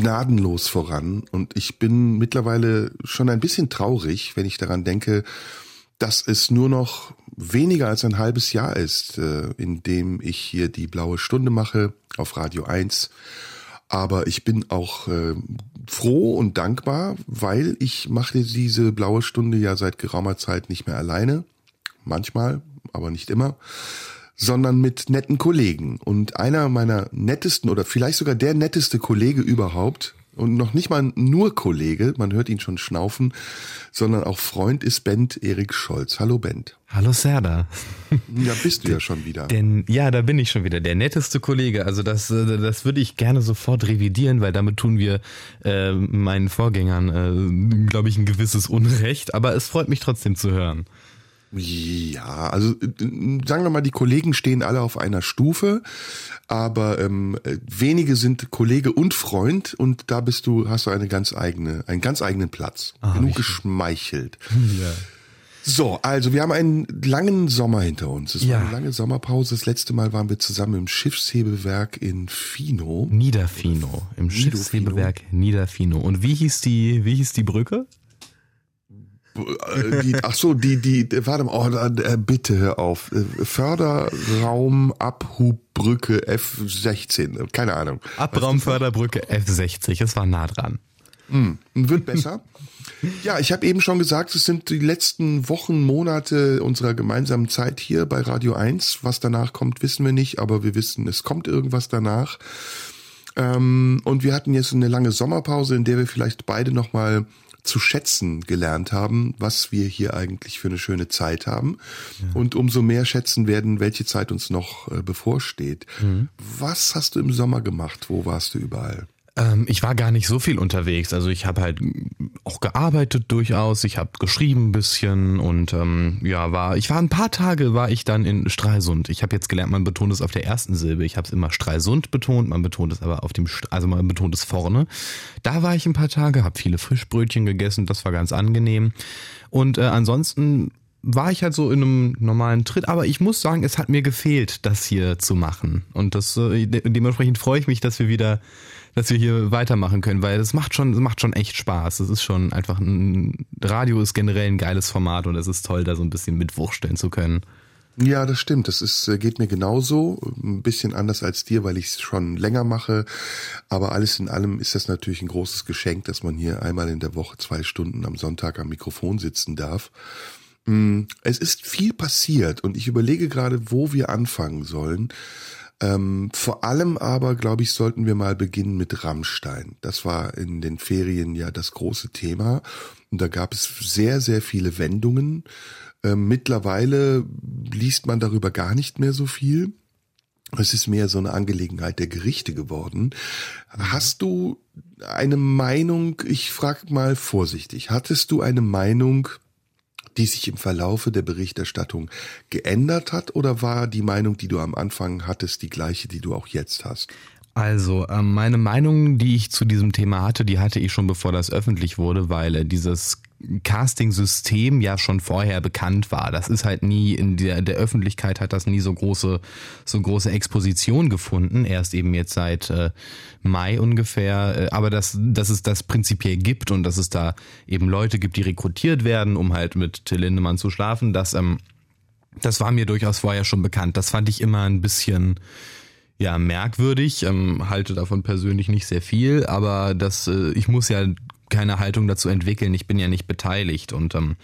gnadenlos voran und ich bin mittlerweile schon ein bisschen traurig, wenn ich daran denke, dass es nur noch weniger als ein halbes Jahr ist, äh, in dem ich hier die blaue Stunde mache auf Radio 1. Aber ich bin auch äh, froh und dankbar, weil ich mache diese blaue Stunde ja seit geraumer Zeit nicht mehr alleine. Manchmal, aber nicht immer sondern mit netten Kollegen. Und einer meiner nettesten oder vielleicht sogar der netteste Kollege überhaupt und noch nicht mal nur Kollege, man hört ihn schon schnaufen, sondern auch Freund ist Bent Erik Scholz. Hallo Bent. Hallo Serda. Ja, bist du ja schon wieder. Denn ja, da bin ich schon wieder. Der netteste Kollege. Also das, äh, das würde ich gerne sofort revidieren, weil damit tun wir äh, meinen Vorgängern, äh, glaube ich, ein gewisses Unrecht. Aber es freut mich trotzdem zu hören. Ja, also äh, sagen wir mal, die Kollegen stehen alle auf einer Stufe, aber ähm, wenige sind Kollege und Freund und da bist du, hast du eine ganz eigene, einen ganz eigenen Platz. Ah, Genug geschmeichelt. Ja. So, also wir haben einen langen Sommer hinter uns. Es Ja. war eine lange Sommerpause. Das letzte Mal waren wir zusammen im Schiffshebewerk in Fino. Niederfino, im Nido Schiffshebewerk Niederfino. Und wie hieß die, wie hieß die Brücke? Äh, Die, ach so, die, die, warte mal, oh, äh, bitte hör auf. Äh, Förderraum Abhubbrücke F16, keine Ahnung. Abraumförderbrücke F60, es war nah dran. Wird besser. Ja, ich habe eben schon gesagt, es sind die letzten Wochen, Monate unserer gemeinsamen Zeit hier bei Radio 1. Was danach kommt, wissen wir nicht, aber wir wissen, es kommt irgendwas danach. Ähm, und wir hatten jetzt eine lange Sommerpause, in der wir vielleicht beide nochmal zu schätzen gelernt haben, was wir hier eigentlich für eine schöne Zeit haben. Und umso mehr schätzen werden, welche Zeit uns noch äh, bevorsteht. Was hast du im Sommer gemacht? Wo warst du überall? Ähm, ich war gar nicht so viel unterwegs. Also ich habe halt auch gearbeitet durchaus. Ich habe geschrieben ein bisschen und ähm, ja, war ich war ein paar Tage war ich dann in Stralsund. Ich habe jetzt gelernt, man betont es auf der ersten Silbe. Ich habe es immer Stralsund betont, man betont es aber auf dem, also man betont es vorne. Da war ich ein paar Tage, habe viele Frischbrötchen gegessen. Das war ganz angenehm. Und äh, ansonsten war ich halt so in einem normalen Tritt, aber ich muss sagen, es hat mir gefehlt, das hier zu machen. Und das äh, de dementsprechend freue ich mich, dass wir wieder, dass wir hier weitermachen können, weil das macht schon, das macht schon echt Spaß. Es ist schon einfach ein Radio ist generell ein geiles Format und es ist toll, da so ein bisschen mitwursteln zu können. Ja, das stimmt. Das ist, äh, geht mir genauso. Ein bisschen anders als dir, weil ich es schon länger mache. Aber alles in allem ist das natürlich ein großes Geschenk, dass man hier einmal in der Woche zwei Stunden am Sonntag am Mikrofon sitzen darf. Mm, Es ist viel passiert und ich überlege gerade, wo wir anfangen sollen. Ähm, vor allem aber, glaube ich, sollten wir mal beginnen mit Rammstein. Das war in den Ferien ja das große Thema. Und da gab es sehr, sehr viele Wendungen. Ähm, mittlerweile liest man darüber gar nicht mehr so viel. Es ist mehr so eine Angelegenheit der Gerichte geworden. Hast du eine Meinung, ich frage mal vorsichtig, hattest du eine Meinung, die sich im Verlaufe der Berichterstattung geändert hat oder war die Meinung, die du am Anfang hattest, die gleiche, die du auch jetzt hast? Also, ähm, meine Meinung, die ich zu diesem Thema hatte, die hatte ich schon bevor das öffentlich wurde, weil äh, dieses Casting-System ja schon vorher bekannt war. Das ist halt nie in der, der Öffentlichkeit hat das nie so große, so große Exposition gefunden. Erst eben jetzt seit äh, Mai ungefähr. Äh, aber dass, dass es das prinzipiell gibt und dass es da eben Leute gibt, die rekrutiert werden, um halt mit Till Lindemann zu schlafen, das, ähm, das war mir durchaus vorher schon bekannt. Das fand ich immer ein bisschen ja, merkwürdig, ähm, halte davon persönlich nicht sehr viel, aber das, äh, ich muss ja keine Haltung dazu entwickeln, ich bin ja nicht beteiligt und ähm,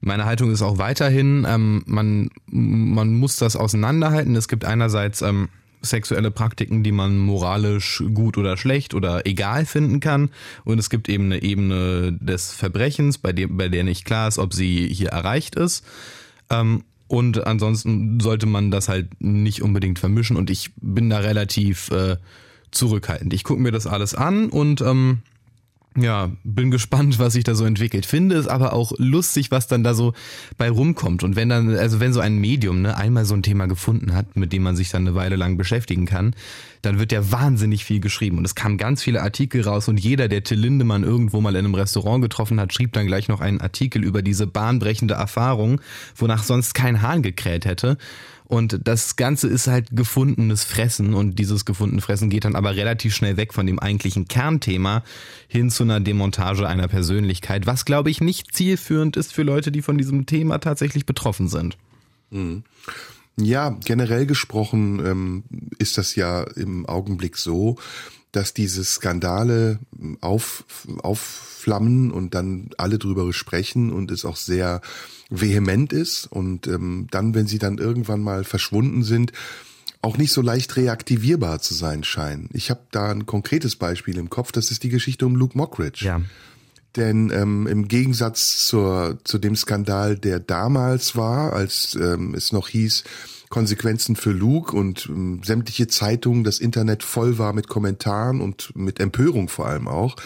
meine Haltung ist auch weiterhin, ähm, man, man muss das auseinanderhalten. Es gibt einerseits ähm, sexuelle Praktiken, die man moralisch gut oder schlecht oder egal finden kann. Und es gibt eben eine Ebene des Verbrechens, bei, dem, bei der nicht klar ist, ob sie hier erreicht ist. Ähm, und ansonsten sollte man das halt nicht unbedingt vermischen. Und ich bin da relativ äh, zurückhaltend. Ich gucke mir das alles an und ähm, Ja, bin gespannt, was sich da so entwickelt. Finde es aber auch lustig, was dann da so bei rumkommt. Und wenn dann, also wenn so ein Medium ne, einmal so ein Thema gefunden hat, mit dem man sich dann eine Weile lang beschäftigen kann, dann wird ja wahnsinnig viel geschrieben. Und es kamen ganz viele Artikel raus und jeder, der Till Lindemann irgendwo mal in einem Restaurant getroffen hat, schrieb dann gleich noch einen Artikel über diese bahnbrechende Erfahrung, wonach sonst kein Hahn gekräht hätte. Und das Ganze ist halt gefundenes Fressen und dieses gefundene Fressen geht dann aber relativ schnell weg von dem eigentlichen Kernthema hin zu einer Demontage einer Persönlichkeit, was glaube ich nicht zielführend ist für Leute, die von diesem Thema tatsächlich betroffen sind. Mhm. Ja, generell gesprochen ähm, ist das ja im Augenblick so, dass diese Skandale auf, aufflammen und dann alle drüber sprechen und es auch sehr vehement ist und ähm, dann, wenn sie dann irgendwann mal verschwunden sind, auch nicht so leicht reaktivierbar zu sein scheinen. Ich habe da ein konkretes Beispiel im Kopf, das ist die Geschichte um Luke Mockridge. Ja. Denn ähm, im Gegensatz zur, zu dem Skandal, der damals war, als ähm, es noch hieß, Konsequenzen für Luke und ähm, sämtliche Zeitungen, das Internet voll war mit Kommentaren und mit Empörung vor allem auch,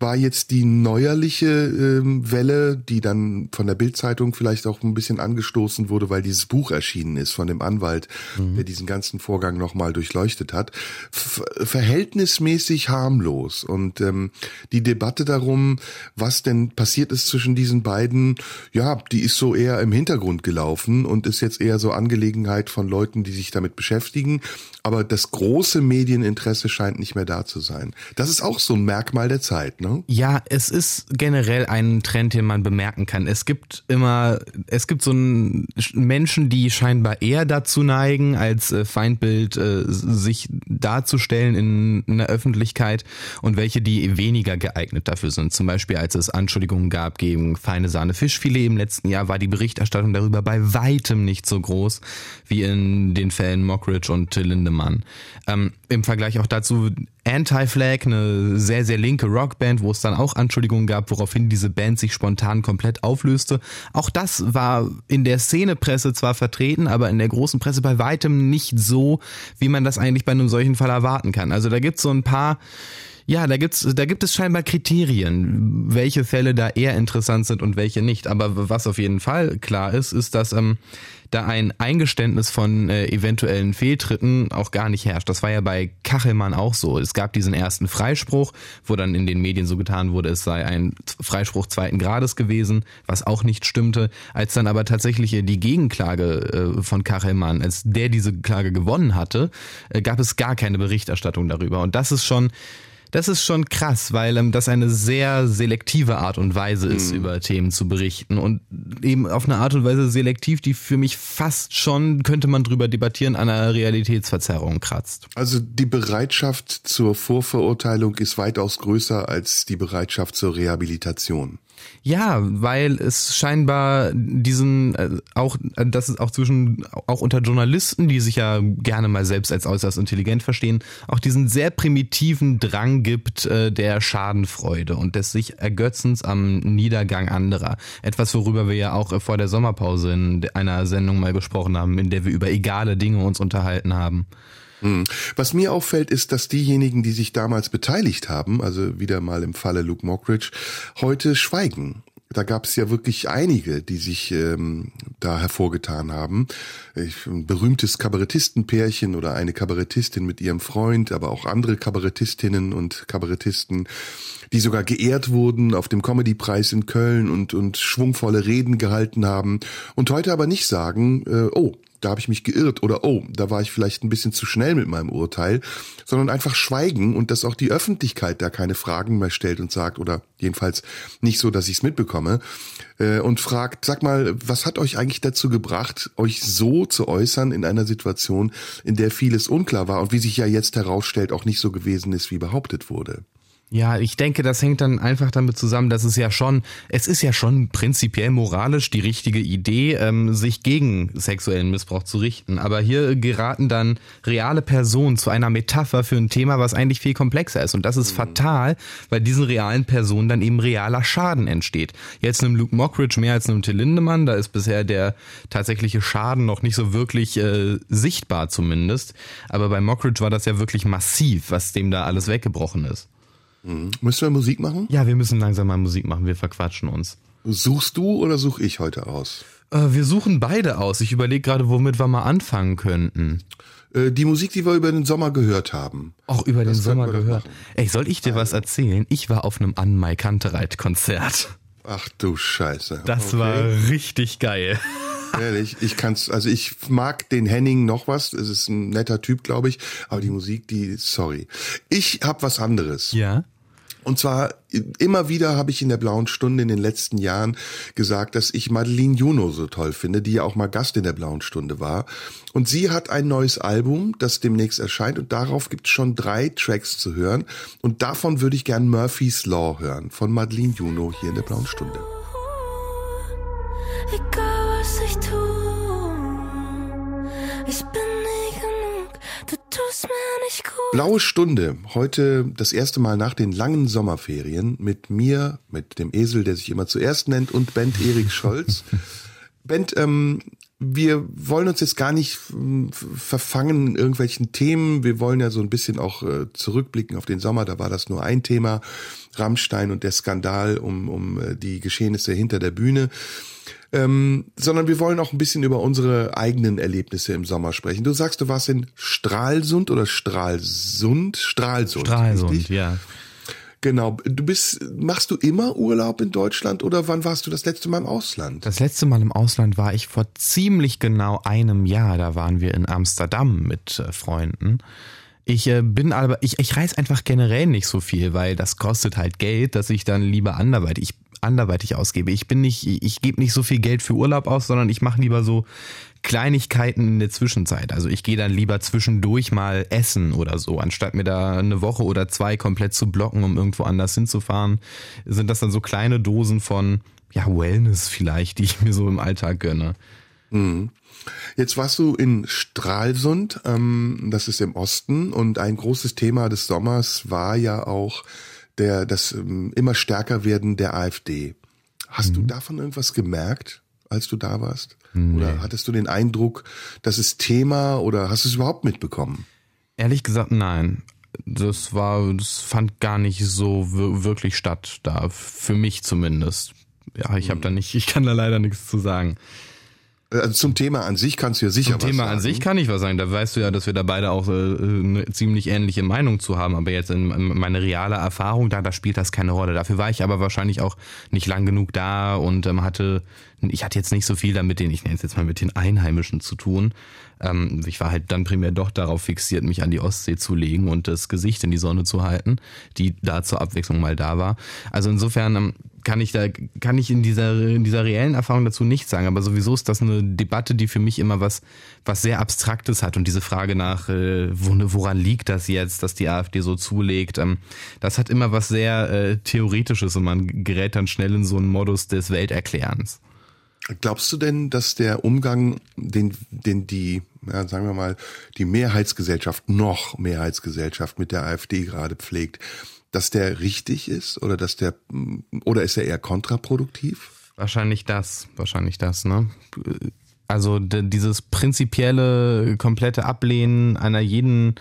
war jetzt die neuerliche ähm, Welle, die dann von der Bildzeitung vielleicht auch ein bisschen angestoßen wurde, weil dieses Buch erschienen ist von dem Anwalt, mhm. der diesen ganzen Vorgang nochmal durchleuchtet hat, verhältnismäßig harmlos. Und ähm, die Debatte darum, was denn passiert ist zwischen diesen beiden, ja, die ist so eher im Hintergrund gelaufen und ist jetzt eher so Angelegenheit von Leuten, die sich damit beschäftigen. Aber das große Medieninteresse scheint nicht mehr da zu sein. Das ist auch so ein Merkmal der Zeit, ne? Ja, es ist generell ein Trend, den man bemerken kann. Es gibt immer, es gibt so einen Menschen, die scheinbar eher dazu neigen, als äh, Feindbild äh, sich darzustellen in, in der Öffentlichkeit und welche, die weniger geeignet dafür sind. Zum Beispiel, als es Anschuldigungen gab gegen feine Sahne Fischfilet im letzten Jahr, war die Berichterstattung darüber bei weitem nicht so groß wie in den Fällen Mockridge und Lindemann. Mann. Ähm, Im Vergleich auch dazu Anti-Flag, eine sehr, sehr linke Rockband, wo es dann auch Anschuldigungen gab, woraufhin diese Band sich spontan komplett auflöste. Auch das war in der Szenepresse zwar vertreten, aber in der großen Presse bei weitem nicht so, wie man das eigentlich bei einem solchen Fall erwarten kann. Also da gibt es so ein paar ja, da gibt's, da gibt es scheinbar Kriterien, welche Fälle da eher interessant sind und welche nicht. Aber was auf jeden Fall klar ist, ist, dass ähm, da ein Eingeständnis von äh, eventuellen Fehltritten auch gar nicht herrscht. Das war ja bei Kachelmann auch so. Es gab diesen ersten Freispruch, wo dann in den Medien so getan wurde, es sei ein Freispruch zweiten Grades gewesen, was auch nicht stimmte. Als dann aber tatsächlich die Gegenklage äh, von Kachelmann, als der diese Klage gewonnen hatte, äh, gab es gar keine Berichterstattung darüber. Und das ist schon das ist schon krass, weil ähm, das eine sehr selektive Art und Weise ist, mhm. über Themen zu berichten und eben auf eine Art und Weise selektiv, die für mich fast schon, könnte man drüber debattieren, an einer Realitätsverzerrung kratzt. Also die Bereitschaft zur Vorverurteilung ist weitaus größer als die Bereitschaft zur Rehabilitation. Ja, weil es scheinbar diesen äh, auch äh, dass es auch zwischen auch unter Journalisten, die sich ja gerne mal selbst als äußerst intelligent verstehen, auch diesen sehr primitiven Drang gibt äh, der Schadenfreude und des sich Ergötzens am Niedergang anderer. Etwas, worüber wir ja auch äh, vor der Sommerpause in einer Sendung mal gesprochen haben, in der wir über egale Dinge uns unterhalten haben. Hm. Was mir auffällt, ist, dass diejenigen, die sich damals beteiligt haben, also wieder mal im Falle Luke Mockridge, heute schweigen. Da gab es ja wirklich einige, die sich ähm, da hervorgetan haben. Ein berühmtes Kabarettistenpärchen oder eine Kabarettistin mit ihrem Freund, aber auch andere Kabarettistinnen und Kabarettisten, die sogar geehrt wurden auf dem Comedypreis in Köln und, und schwungvolle Reden gehalten haben und heute aber nicht sagen, äh, oh, da habe ich mich geirrt oder oh, da war ich vielleicht ein bisschen zu schnell mit meinem Urteil, sondern einfach schweigen und dass auch die Öffentlichkeit da keine Fragen mehr stellt und sagt oder jedenfalls nicht so, dass ich es mitbekomme äh, und fragt, sag mal, was hat euch eigentlich dazu gebracht, euch so zu äußern in einer Situation, in der vieles unklar war und wie sich ja jetzt herausstellt, auch nicht so gewesen ist, wie behauptet wurde? Ja, ich denke, das hängt dann einfach damit zusammen, dass es ja schon, es ist ja schon prinzipiell moralisch die richtige Idee, ähm, sich gegen sexuellen Missbrauch zu richten. Aber hier geraten dann reale Personen zu einer Metapher für ein Thema, was eigentlich viel komplexer ist. Und das ist mhm. fatal, weil diesen realen Personen dann eben realer Schaden entsteht. Jetzt einem Luke Mockridge mehr als einem Till Lindemann, da ist bisher der tatsächliche Schaden noch nicht so wirklich äh, sichtbar zumindest. Aber bei Mockridge war das ja wirklich massiv, was dem da alles weggebrochen ist. Mhm. Müssen wir Musik machen? Ja, wir müssen langsam mal Musik machen. Wir verquatschen uns. Suchst du oder suche ich heute aus? Äh, wir suchen beide aus. Ich überlege gerade, womit wir mal anfangen könnten. Äh, die Musik, die wir über den Sommer gehört haben. Auch über Das den Sommer gehört. Ey, soll ich dir was erzählen? Ich war auf einem Anmai Kantereit-Konzert. Ach du Scheiße. Das Okay. war richtig geil. Ehrlich, ich kann's, also ich mag den Henning noch was. Es ist ein netter Typ, glaube ich. Aber die Musik, die, sorry. Ich hab was anderes. Ja? Und zwar immer wieder habe ich in der blauen Stunde in den letzten Jahren gesagt, dass ich Madeline Juno so toll finde, die ja auch mal Gast in der blauen Stunde war. Und sie hat ein neues Album, das demnächst erscheint und darauf gibt es schon drei Tracks zu hören. Und davon würde ich gern Murphy's Law hören von Madeline Juno hier in der blauen Stunde. Nicht gut. Blaue Stunde, heute das erste Mal nach den langen Sommerferien mit mir, mit dem Esel, der sich immer zuerst nennt, und Bent Erik Scholz. Bent, ähm, wir wollen uns jetzt gar nicht ähm, verfangen in irgendwelchen Themen. Wir wollen ja so ein bisschen auch äh, zurückblicken auf den Sommer. Da war das nur ein Thema, Rammstein und der Skandal um, um äh, die Geschehnisse hinter der Bühne. Ähm, sondern wir wollen auch ein bisschen über unsere eigenen Erlebnisse im Sommer sprechen. Du sagst, du warst in Stralsund oder Stralsund? Stralsund. Stralsund, richtig? ja. Genau. Du bist, machst du immer Urlaub in Deutschland oder wann warst du das letzte Mal im Ausland? Das letzte Mal im Ausland war ich vor ziemlich genau einem Jahr. Da waren wir in Amsterdam mit äh, Freunden. Ich äh, bin aber, ich, ich reise einfach generell nicht so viel, weil das kostet halt Geld, dass ich dann lieber anderweitig, ich, anderweitig ausgebe. Ich bin nicht, ich, gebe nicht so viel Geld für Urlaub aus, sondern ich mache lieber so Kleinigkeiten in der Zwischenzeit. Also ich gehe dann lieber zwischendurch mal essen oder so, anstatt mir da eine Woche oder zwei komplett zu blocken, um irgendwo anders hinzufahren, sind das dann so kleine Dosen von ja, Wellness vielleicht, die ich mir so im Alltag gönne. Jetzt warst du in Stralsund, ähm, das ist im Osten, und ein großes Thema des Sommers war ja auch der, das ähm, immer stärker werden der AfD. Hast du davon irgendwas gemerkt, als du da warst? Oder hattest du den Eindruck, das ist Thema oder hast du es überhaupt mitbekommen? Ehrlich gesagt, nein. Das war, das fand gar nicht so wir- wirklich statt da, für mich zumindest. Ja, ich habe da nicht, ich kann da leider nichts zu sagen. Also zum Thema an sich kannst du ja sicher Zum was Thema sagen. an sich kann ich was sagen. Da weißt du ja, dass wir da beide auch äh, eine ziemlich ähnliche Meinung zu haben. Aber jetzt in, in meine reale Erfahrung, da, da spielt das keine Rolle. Dafür war ich aber wahrscheinlich auch nicht lang genug da und ähm, hatte, ich hatte jetzt nicht so viel damit den, ich nenne es jetzt mal mit den Einheimischen zu tun. Ähm, ich war halt dann primär doch darauf fixiert, mich an die Ostsee zu legen und das Gesicht in die Sonne zu halten, die da zur Abwechslung mal da war. Also insofern ähm, kann ich da, kann ich in dieser, in dieser reellen Erfahrung dazu nichts sagen. Aber sowieso ist das eine Debatte, die für mich immer was, was sehr Abstraktes hat. Und diese Frage nach, äh, wo, woran liegt das jetzt, dass die AfD so zulegt, ähm, das hat immer was sehr äh, Theoretisches und man gerät dann schnell in so einen Modus des Welterklärens. Glaubst du denn, dass der Umgang, den, den die, ja, sagen wir mal, die Mehrheitsgesellschaft, noch Mehrheitsgesellschaft mit der AfD gerade pflegt, dass der richtig ist oder dass der, oder ist er eher kontraproduktiv? Wahrscheinlich das, wahrscheinlich das, ne? Also dieses prinzipielle, komplette Ablehnen einer jeden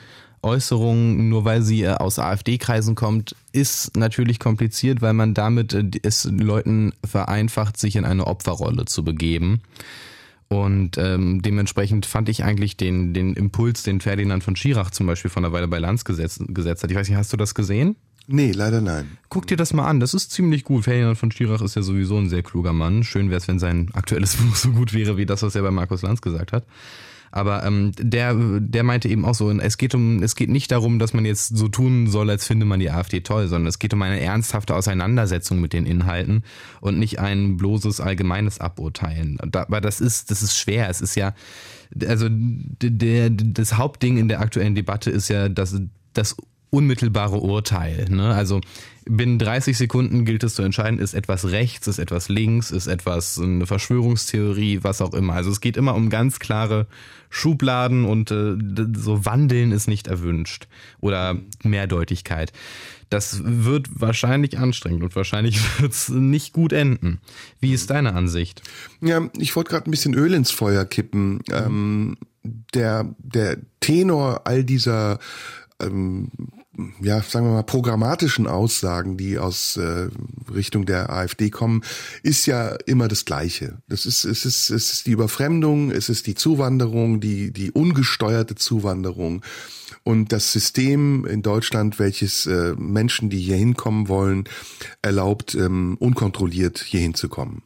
Äußerung, nur weil sie äh, aus AfD-Kreisen kommt, ist natürlich kompliziert, weil man damit äh, es Leuten vereinfacht, sich in eine Opferrolle zu begeben. Und ähm, dementsprechend fand ich eigentlich den, den Impuls, den Ferdinand von Schirach zum Beispiel von der Weile bei Lanz gesetzt, gesetzt hat. Ich weiß nicht, hast du das gesehen? Nee, leider nein. Guck dir das mal an, das ist ziemlich gut. Ferdinand von Schirach ist ja sowieso ein sehr kluger Mann. Schön wäre es, wenn sein aktuelles Buch so gut wäre, wie das, was er bei Markus Lanz gesagt hat. Aber ähm, der, der meinte eben auch so, es geht um, es geht nicht darum, dass man jetzt so tun soll, als finde man die AfD toll, sondern es geht um eine ernsthafte Auseinandersetzung mit den Inhalten und nicht ein bloßes allgemeines Aburteilen. Aber das ist, das ist schwer. Es ist ja, also der, das Hauptding in der aktuellen Debatte ist ja, dass das unmittelbare Urteil. Ne? Also binnen 30 Sekunden gilt es zu entscheiden, ist etwas rechts, ist etwas links, ist etwas eine Verschwörungstheorie, was auch immer. Also es geht immer um ganz klare Schubladen und äh, so Wandeln ist nicht erwünscht oder Mehrdeutigkeit. Das wird wahrscheinlich anstrengend und wahrscheinlich wird es nicht gut enden. Wie ist deine Ansicht? Ja, ich wollte gerade ein bisschen Öl ins Feuer kippen. Ähm, der, der Tenor all dieser ähm, ja, sagen wir mal, programmatischen Aussagen, die aus äh, Richtung der AfD kommen, ist ja immer das Gleiche. Das ist, es ist, es ist die Überfremdung, es ist die Zuwanderung, die, die ungesteuerte Zuwanderung. Und das System in Deutschland, welches äh, Menschen, die hier hinkommen wollen, erlaubt, ähm, unkontrolliert hier hinzukommen.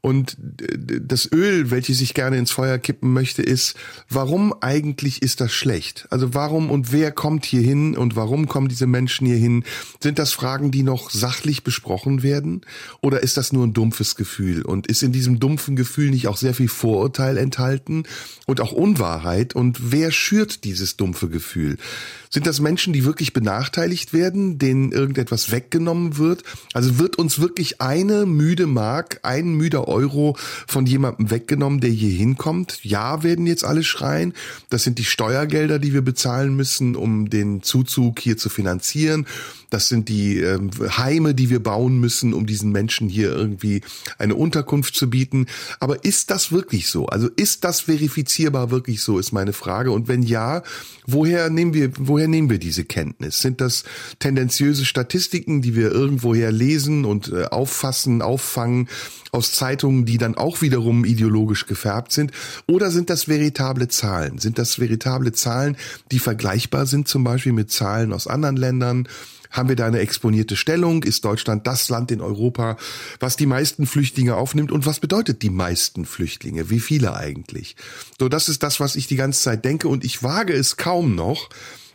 Und das Öl, welches ich gerne ins Feuer kippen möchte, ist, warum eigentlich ist das schlecht? Also warum und wer kommt hier hin und warum kommen diese Menschen hier hin? Sind das Fragen, die noch sachlich besprochen werden? Oder ist das nur ein dumpfes Gefühl? Und ist in diesem dumpfen Gefühl nicht auch sehr viel Vorurteil enthalten und auch Unwahrheit? Und wer schürt dieses dumpfe Gefühl? Sind das Menschen, die wirklich benachteiligt werden, denen irgendetwas weggenommen wird? Also wird uns wirklich eine müde Mark, ein müder Euro von jemandem weggenommen, der hier hinkommt? Ja, werden jetzt alle schreien. Das sind die Steuergelder, die wir bezahlen müssen, um den Zuzug hier zu finanzieren. Das sind die ähm, Heime, die wir bauen müssen, um diesen Menschen hier irgendwie eine Unterkunft zu bieten. Aber ist das wirklich so? Also ist das verifizierbar wirklich so, ist meine Frage. Und wenn ja, woher nehmen wir, woher nehmen wir diese Kenntnis? Sind das tendenziöse Statistiken, die wir irgendwoher lesen und äh, auffassen, auffangen? aus Zeitungen, die dann auch wiederum ideologisch gefärbt sind? Oder sind das veritable Zahlen? Sind das veritable Zahlen, die vergleichbar sind zum Beispiel mit Zahlen aus anderen Ländern? Haben wir da eine exponierte Stellung? Ist Deutschland das Land in Europa, was die meisten Flüchtlinge aufnimmt? Und was bedeutet die meisten Flüchtlinge? Wie viele eigentlich? So, das ist das, was ich die ganze Zeit denke. Und ich wage es kaum noch,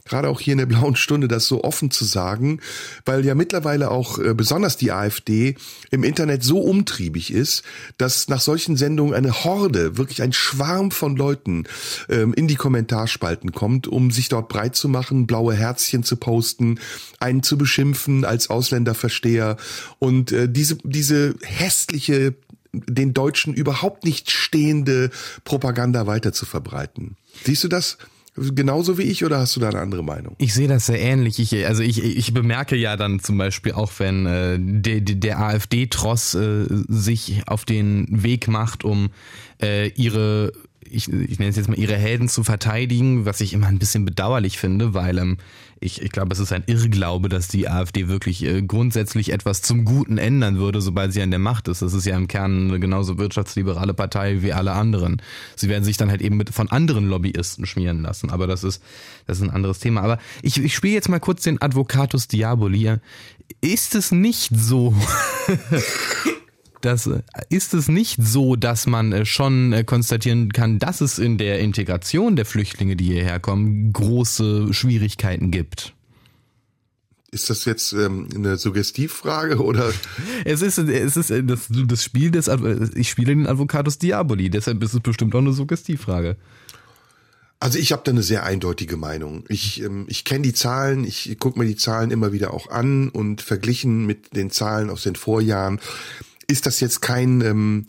gerade auch hier in der blauen Stunde das so offen zu sagen, weil ja mittlerweile auch äh, besonders die AfD im Internet so umtriebig ist, dass nach solchen Sendungen eine Horde, wirklich ein Schwarm von Leuten ähm, in die Kommentarspalten kommt, um sich dort breit zu machen, blaue Herzchen zu posten, einen zu beschimpfen als Ausländerversteher und äh, diese diese hässliche den Deutschen überhaupt nicht stehende Propaganda weiter zu verbreiten. Siehst du das? Genauso wie ich oder hast du da eine andere Meinung? Ich sehe das sehr ähnlich. Ich, also ich, ich bemerke ja dann zum Beispiel auch, wenn äh, der, der AfD-Tross äh, sich auf den Weg macht, um äh, ihre ich, ich nenne es jetzt mal, ihre Helden zu verteidigen, was ich immer ein bisschen bedauerlich finde, weil ähm, ich, ich glaube, es ist ein Irrglaube, dass die AfD wirklich äh, grundsätzlich etwas zum Guten ändern würde, sobald sie an der Macht ist. Das ist ja im Kern eine genauso wirtschaftsliberale Partei wie alle anderen. Sie werden sich dann halt eben mit von anderen Lobbyisten schmieren lassen, aber das ist, das ist ein anderes Thema. Aber ich, ich spiele jetzt mal kurz den Advocatus Diaboli. Ist es nicht so, das äh, ist es nicht so, dass man äh, schon äh, konstatieren kann, dass es in der Integration der Flüchtlinge, die hierher kommen, große Schwierigkeiten gibt. Ist das jetzt ähm, eine Suggestivfrage oder? Es ist, es ist das, das Spiel des, ich spiele den Advocatus Diaboli, deshalb ist es bestimmt auch eine Suggestivfrage. Also ich habe da eine sehr eindeutige Meinung. Ich, ähm, ich kenne die Zahlen, ich gucke mir die Zahlen immer wieder auch an und verglichen mit den Zahlen aus den Vorjahren ist das jetzt kein ähm,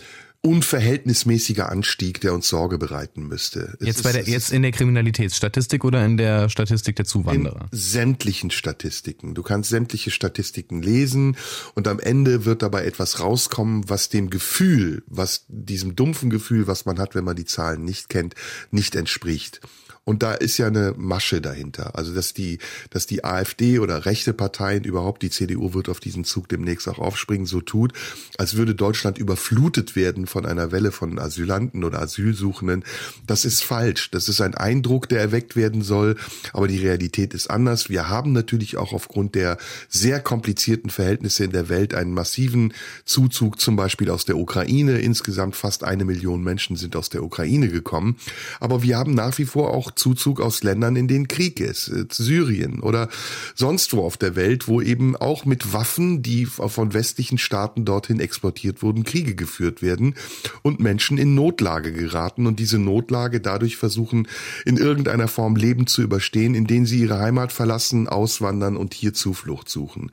unverhältnismäßiger Anstieg, der uns Sorge bereiten müsste. Es jetzt, bei der, jetzt in der Kriminalitätsstatistik oder in der Statistik der Zuwanderer? In sämtlichen Statistiken. Du kannst sämtliche Statistiken lesen und am Ende wird dabei etwas rauskommen, was dem Gefühl, was diesem dumpfen Gefühl, was man hat, wenn man die Zahlen nicht kennt, nicht entspricht. Und da ist ja eine Masche dahinter. Also, dass die, dass die AfD oder rechte Parteien überhaupt, die CDU wird auf diesen Zug demnächst auch aufspringen, so tut, als würde Deutschland überflutet werden von einer Welle von Asylanten oder Asylsuchenden. Das ist falsch. Das ist ein Eindruck, der erweckt werden soll. Aber die Realität ist anders. Wir haben natürlich auch aufgrund der sehr komplizierten Verhältnisse in der Welt einen massiven Zuzug, zum Beispiel aus der Ukraine. Insgesamt fast eine Million Menschen sind aus der Ukraine gekommen. Aber wir haben nach wie vor auch Zuzug aus Ländern, in denen Krieg ist, äh, Syrien oder sonst wo auf der Welt, wo eben auch mit Waffen, die von westlichen Staaten dorthin exportiert wurden, Kriege geführt werden und Menschen in Notlage geraten und diese Notlage dadurch versuchen, in irgendeiner Form Leben zu überstehen, indem sie ihre Heimat verlassen, auswandern und hier Zuflucht suchen.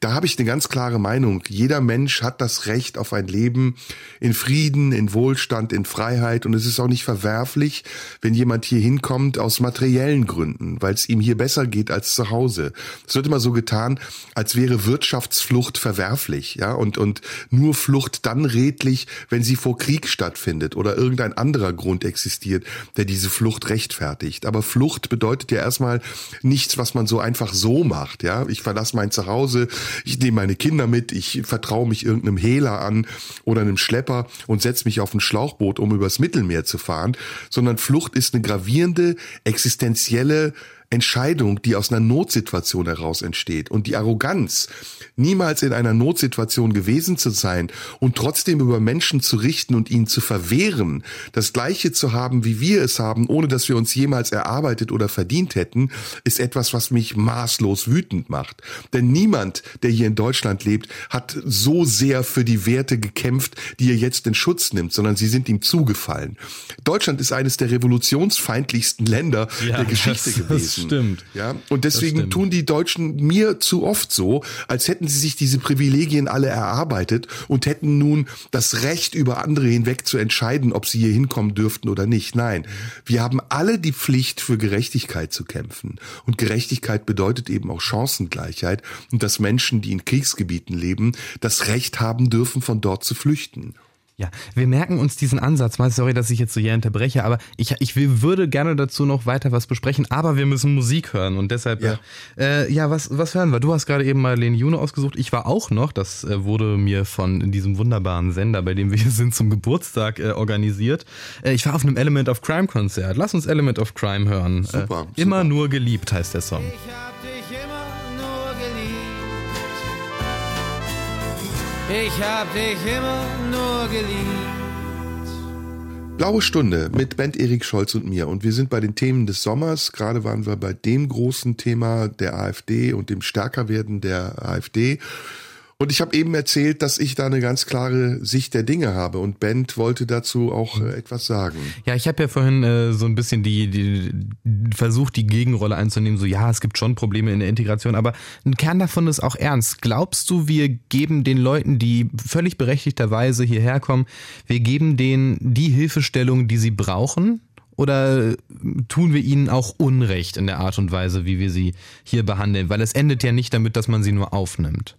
Da habe ich eine ganz klare Meinung. Jeder Mensch hat das Recht auf ein Leben in Frieden, in Wohlstand, in Freiheit und es ist auch nicht verwerflich, wenn jemand hier hinkommt kommt aus materiellen Gründen, weil es ihm hier besser geht als zu Hause. Es wird immer so getan, als wäre Wirtschaftsflucht verwerflich, ja, und, und nur Flucht dann redlich, wenn sie vor Krieg stattfindet oder irgendein anderer Grund existiert, der diese Flucht rechtfertigt. Aber Flucht bedeutet ja erstmal nichts, was man so einfach so macht, ja. Ich verlasse mein Zuhause, ich nehme meine Kinder mit, ich vertraue mich irgendeinem Hehler an oder einem Schlepper und setze mich auf ein Schlauchboot, um übers Mittelmeer zu fahren, sondern Flucht ist eine gravierende, existenzielle Entscheidung, die aus einer Notsituation heraus entsteht. Und die Arroganz, niemals in einer Notsituation gewesen zu sein und trotzdem über Menschen zu richten und ihnen zu verwehren, das Gleiche zu haben, wie wir es haben, ohne dass wir uns jemals erarbeitet oder verdient hätten, ist etwas, was mich maßlos wütend macht. Denn niemand, der hier in Deutschland lebt, hat so sehr für die Werte gekämpft, die er jetzt in Schutz nimmt, sondern sie sind ihm zugefallen. Deutschland ist eines der revolutionsfeindlichsten Länder Ja, der Geschichte das- das gewesen. stimmt. Ja, und deswegen tun die Deutschen mir zu oft so, als hätten sie sich diese Privilegien alle erarbeitet und hätten nun das Recht über andere hinweg zu entscheiden, ob sie hier hinkommen dürften oder nicht. Nein, wir haben alle die Pflicht für Gerechtigkeit zu kämpfen. Und Gerechtigkeit bedeutet eben auch Chancengleichheit und dass Menschen, die in Kriegsgebieten leben, das Recht haben dürfen, von dort zu flüchten. Ja, wir merken uns diesen Ansatz mal. Sorry, dass ich jetzt so hier unterbreche, aber ich, ich will- würde gerne dazu noch weiter was besprechen, aber wir müssen Musik hören und deshalb, Ja. äh, ja, was, was hören wir? Du hast gerade eben mal Lene Juno ausgesucht. Ich war auch noch, das äh, wurde mir von diesem wunderbaren Sender, bei dem wir hier sind, zum Geburtstag äh, organisiert. Äh, ich war auf einem Element of Crime Konzert. Lass uns Element of Crime hören. Super, äh, Immer super. nur geliebt heißt der Song. Ich Ich hab dich immer nur geliebt. Blaue Stunde mit Band Erik Scholz und mir. Und wir sind bei den Themen des Sommers. Gerade waren wir bei dem großen Thema der AfD und dem Stärkerwerden der AfD. Und ich habe eben erzählt, dass ich da eine ganz klare Sicht der Dinge habe. Und Bent wollte dazu auch äh, etwas sagen. Ja, ich habe ja vorhin äh, so ein bisschen die, die versucht, die Gegenrolle einzunehmen. So, ja, es gibt schon Probleme in der Integration, aber ein Kern davon ist auch ernst. Glaubst du, wir geben den Leuten, die völlig berechtigterweise hierher kommen, wir geben denen die Hilfestellung, die sie brauchen? Oder tun wir ihnen auch Unrecht in der Art und Weise, wie wir sie hier behandeln? Weil es endet ja nicht damit, dass man sie nur aufnimmt.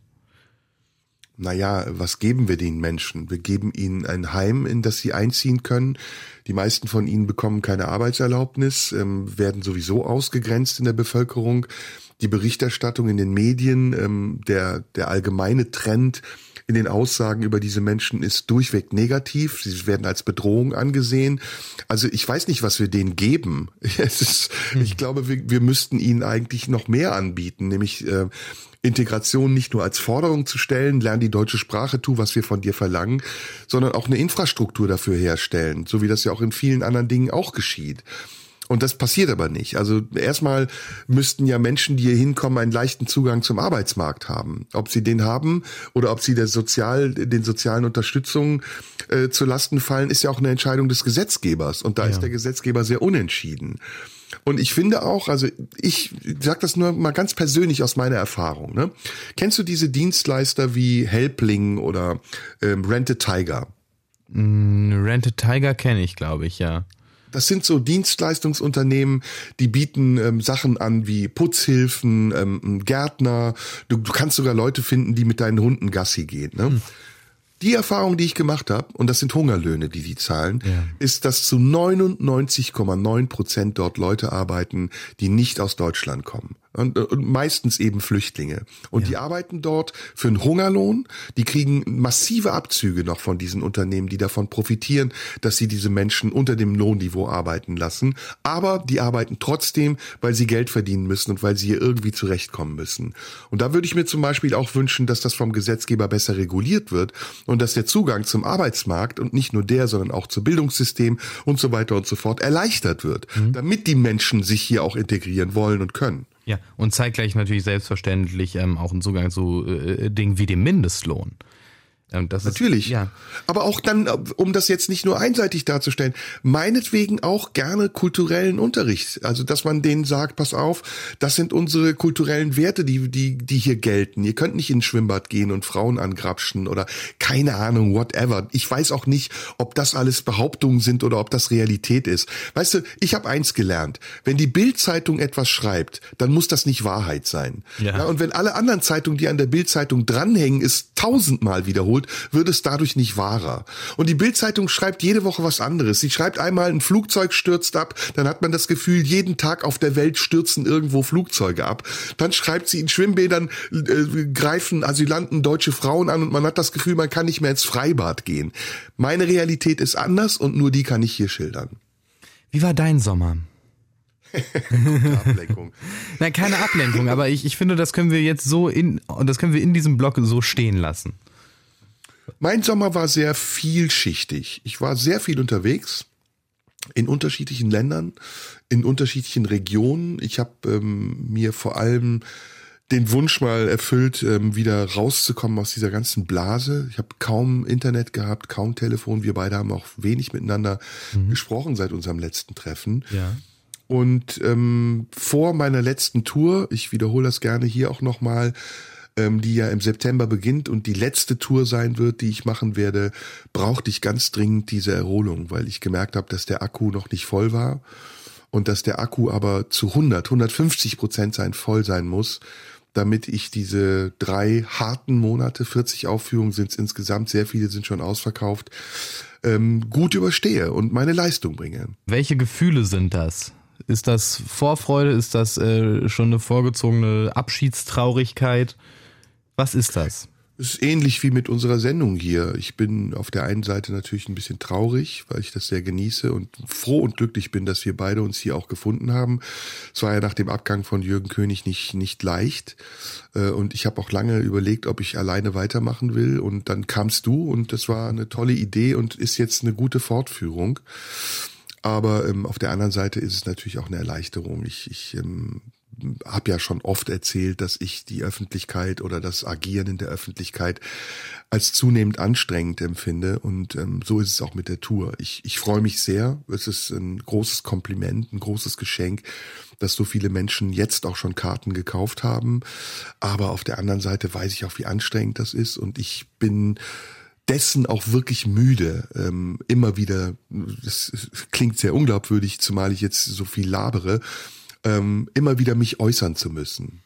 Naja, was geben wir den Menschen? Wir geben ihnen ein Heim, in das sie einziehen können. Die meisten von ihnen bekommen keine Arbeitserlaubnis, ähm, werden sowieso ausgegrenzt in der Bevölkerung. Die Berichterstattung in den Medien, ähm, der, der allgemeine Trend in den Aussagen über diese Menschen ist durchweg negativ. Sie werden als Bedrohung angesehen. Also ich weiß nicht, was wir denen geben. Es ist, Ich glaube, wir, wir müssten ihnen eigentlich noch mehr anbieten, nämlich äh, Integration nicht nur als Forderung zu stellen, lern die deutsche Sprache, tu, was wir von dir verlangen, sondern auch eine Infrastruktur dafür herstellen, so wie das ja auch in vielen anderen Dingen auch geschieht. Und das passiert aber nicht. Also erstmal müssten ja Menschen, die hier hinkommen, einen leichten Zugang zum Arbeitsmarkt haben. Ob sie den haben oder ob sie der sozial, den sozialen Unterstützungen äh, zu Lasten fallen, ist ja auch eine Entscheidung des Gesetzgebers. Und da ist der Gesetzgeber sehr unentschieden. Und ich finde auch, also ich sag das nur mal ganz persönlich aus meiner Erfahrung. Ne? Kennst du diese Dienstleister wie Helpling oder ähm, Rent a Tiger? Rented Tiger kenne ich, glaube ich, ja. Das sind so Dienstleistungsunternehmen, die bieten ähm, Sachen an wie Putzhilfen, ähm, Gärtner. Du, du kannst sogar Leute finden, die mit deinen Hunden Gassi gehen. Ne? Die Erfahrung, die ich gemacht habe, und das sind Hungerlöhne, die die zahlen, ist, dass zu 99,9 Prozent dort Leute arbeiten, die nicht aus Deutschland kommen. Und, und meistens eben Flüchtlinge. Und die arbeiten dort für einen Hungerlohn. Die kriegen massive Abzüge noch von diesen Unternehmen, die davon profitieren, dass sie diese Menschen unter dem Lohnniveau arbeiten lassen. Aber die arbeiten trotzdem, weil sie Geld verdienen müssen und weil sie hier irgendwie zurechtkommen müssen. Und da würde ich mir zum Beispiel auch wünschen, dass das vom Gesetzgeber besser reguliert wird und dass der Zugang zum Arbeitsmarkt und nicht nur der, sondern auch zum Bildungssystem und so weiter und so fort erleichtert wird, damit die Menschen sich hier auch integrieren wollen und können. Ja, und zeitgleich natürlich selbstverständlich ähm, auch einen Zugang zu äh, Dingen wie dem Mindestlohn. Und das Natürlich. Ist, ja. Aber auch dann, um das jetzt nicht nur einseitig darzustellen, meinetwegen auch gerne kulturellen Unterricht. Also, dass man denen sagt, pass auf, das sind unsere kulturellen Werte, die, die, die hier gelten. Ihr könnt nicht ins Schwimmbad gehen und Frauen angrapschen oder keine Ahnung, whatever. Ich weiß auch nicht, ob das alles Behauptungen sind oder ob das Realität ist. Weißt du, ich habe eins gelernt. Wenn die Bildzeitung etwas schreibt, dann muss das nicht Wahrheit sein. Ja. ja und wenn alle anderen Zeitungen, die an der Bildzeitung dranhängen, es tausendmal wiederholt, wird es dadurch nicht wahrer. Und die Bildzeitung schreibt jede Woche was anderes. Sie schreibt einmal, ein Flugzeug stürzt ab, dann hat man das Gefühl, jeden Tag auf der Welt stürzen irgendwo Flugzeuge ab. Dann schreibt sie, in Schwimmbädern äh, greifen Asylanten deutsche Frauen an und man hat das Gefühl, man kann nicht mehr ins Freibad gehen. Meine Realität ist anders und nur die kann ich hier schildern. Wie war dein Sommer? Ablenkung. Nein, keine Ablenkung, aber ich, ich finde, das können wir jetzt so in, das können wir in diesem Blog so stehen lassen. Mein Sommer war sehr vielschichtig. Ich war sehr viel unterwegs in unterschiedlichen Ländern, in unterschiedlichen Regionen. Ich habe ähm, mir vor allem den Wunsch mal erfüllt, ähm, wieder rauszukommen aus dieser ganzen Blase. Ich habe kaum Internet gehabt, kaum Telefon. Wir beide haben auch wenig miteinander mhm. gesprochen seit unserem letzten Treffen. Ja. Und ähm, vor meiner letzten Tour, ich wiederhole das gerne hier auch nochmal, ähm, die ja im September beginnt und die letzte Tour sein wird, die ich machen werde, brauchte ich ganz dringend diese Erholung, weil ich gemerkt habe, dass der Akku noch nicht voll war und dass der Akku aber zu 100, 150 Prozent sein voll sein muss, damit ich diese drei harten Monate, 40 Aufführungen sind es insgesamt, sehr viele sind schon ausverkauft, ähm, gut überstehe und meine Leistung bringe. Welche Gefühle sind das? Ist das Vorfreude? Ist das äh, schon eine vorgezogene Abschiedstraurigkeit? Was ist das? Es ist ähnlich wie mit unserer Sendung hier. Ich bin auf der einen Seite natürlich ein bisschen traurig, weil ich das sehr genieße und froh und glücklich bin, dass wir beide uns hier auch gefunden haben. Es war ja nach dem Abgang von Jürgen König nicht, nicht leicht. Äh, und ich habe auch lange überlegt, ob ich alleine weitermachen will. Und dann kamst du und das war eine tolle Idee und ist jetzt eine gute Fortführung. Aber ähm, auf der anderen Seite ist es natürlich auch eine Erleichterung. Ich, ich ähm, habe ja schon oft erzählt, dass ich die Öffentlichkeit oder das Agieren in der Öffentlichkeit als zunehmend anstrengend empfinde. Und ähm, so ist es auch mit der Tour. Ich, ich freue mich sehr. Es ist ein großes Kompliment, ein großes Geschenk, dass so viele Menschen jetzt auch schon Karten gekauft haben. Aber auf der anderen Seite weiß ich auch, wie anstrengend das ist. Und ich bin dessen auch wirklich müde, ähm, immer wieder, das klingt sehr unglaubwürdig, zumal ich jetzt so viel labere, ähm, immer wieder mich äußern zu müssen.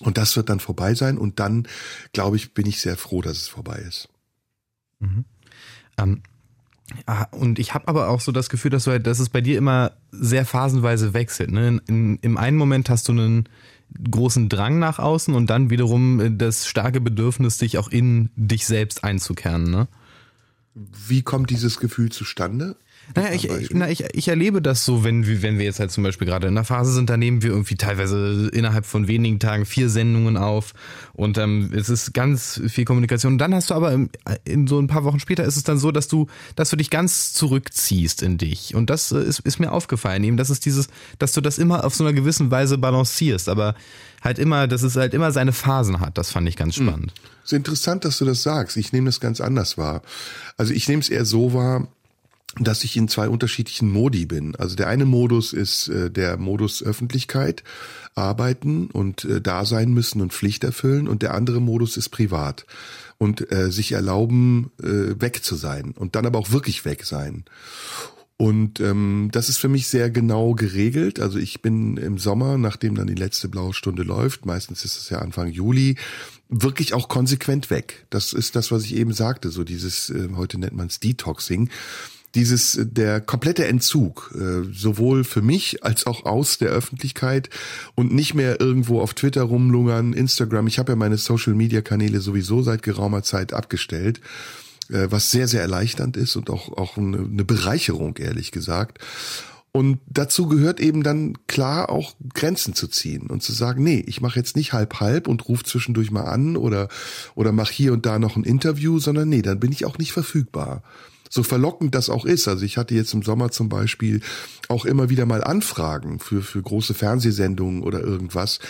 Und das wird dann vorbei sein und dann, glaube ich, bin ich sehr froh, dass es vorbei ist. Mhm. Ähm, ah, und ich habe aber auch so das Gefühl, dass, du halt, dass es bei dir immer sehr phasenweise wechselt. Ne? In, in, Im einen Moment hast du einen großen Drang nach außen und dann wiederum das starke Bedürfnis, dich auch in dich selbst einzukernen. Ne? Wie kommt dieses Gefühl zustande? Naja, ich, na, ich, ich erlebe das so, wenn, wenn wir jetzt halt zum Beispiel gerade in der Phase sind, da nehmen wir irgendwie teilweise innerhalb von wenigen Tagen vier Sendungen auf und ähm, es ist ganz viel Kommunikation. Und dann hast du aber in, in so ein paar Wochen später ist es dann so, dass du, dass du dich ganz zurückziehst in dich. Und das äh, ist, ist mir aufgefallen, eben, dass es dieses, dass du das immer auf so einer gewissen Weise balancierst, aber halt immer, dass es halt immer seine Phasen hat. Das fand ich ganz hm. spannend. Es ist interessant, dass du das sagst. Ich nehme das ganz anders wahr. Also ich nehme es eher so wahr, dass ich in zwei unterschiedlichen Modi bin. Also der eine Modus ist äh, der Modus Öffentlichkeit, arbeiten und äh, da sein müssen und Pflicht erfüllen und der andere Modus ist privat und äh, sich erlauben, äh, weg zu sein und dann aber auch wirklich weg sein. Und ähm, das ist für mich sehr genau geregelt. Also ich bin im Sommer, nachdem dann die letzte blaue Stunde läuft, meistens ist es ja Anfang Juli, wirklich auch konsequent weg. Das ist das, was ich eben sagte, so dieses, äh, heute nennt man es Detoxing dieses der komplette Entzug, äh, sowohl für mich als auch aus der Öffentlichkeit und nicht mehr irgendwo auf Twitter rumlungern, Instagram. Ich habe ja meine Social Media Kanäle sowieso seit geraumer Zeit abgestellt, äh, was sehr sehr erleichternd ist und auch auch eine, Bereicherung ehrlich gesagt. Und dazu gehört eben dann klar auch Grenzen zu ziehen und zu sagen, nee, ich mache jetzt nicht halb halb und rufe zwischendurch mal an oder oder mach hier und da noch ein Interview, sondern nee, dann bin ich auch nicht verfügbar so verlockend das auch ist. Also ich hatte jetzt im Sommer zum Beispiel auch immer wieder mal Anfragen für, für große Fernsehsendungen oder irgendwas.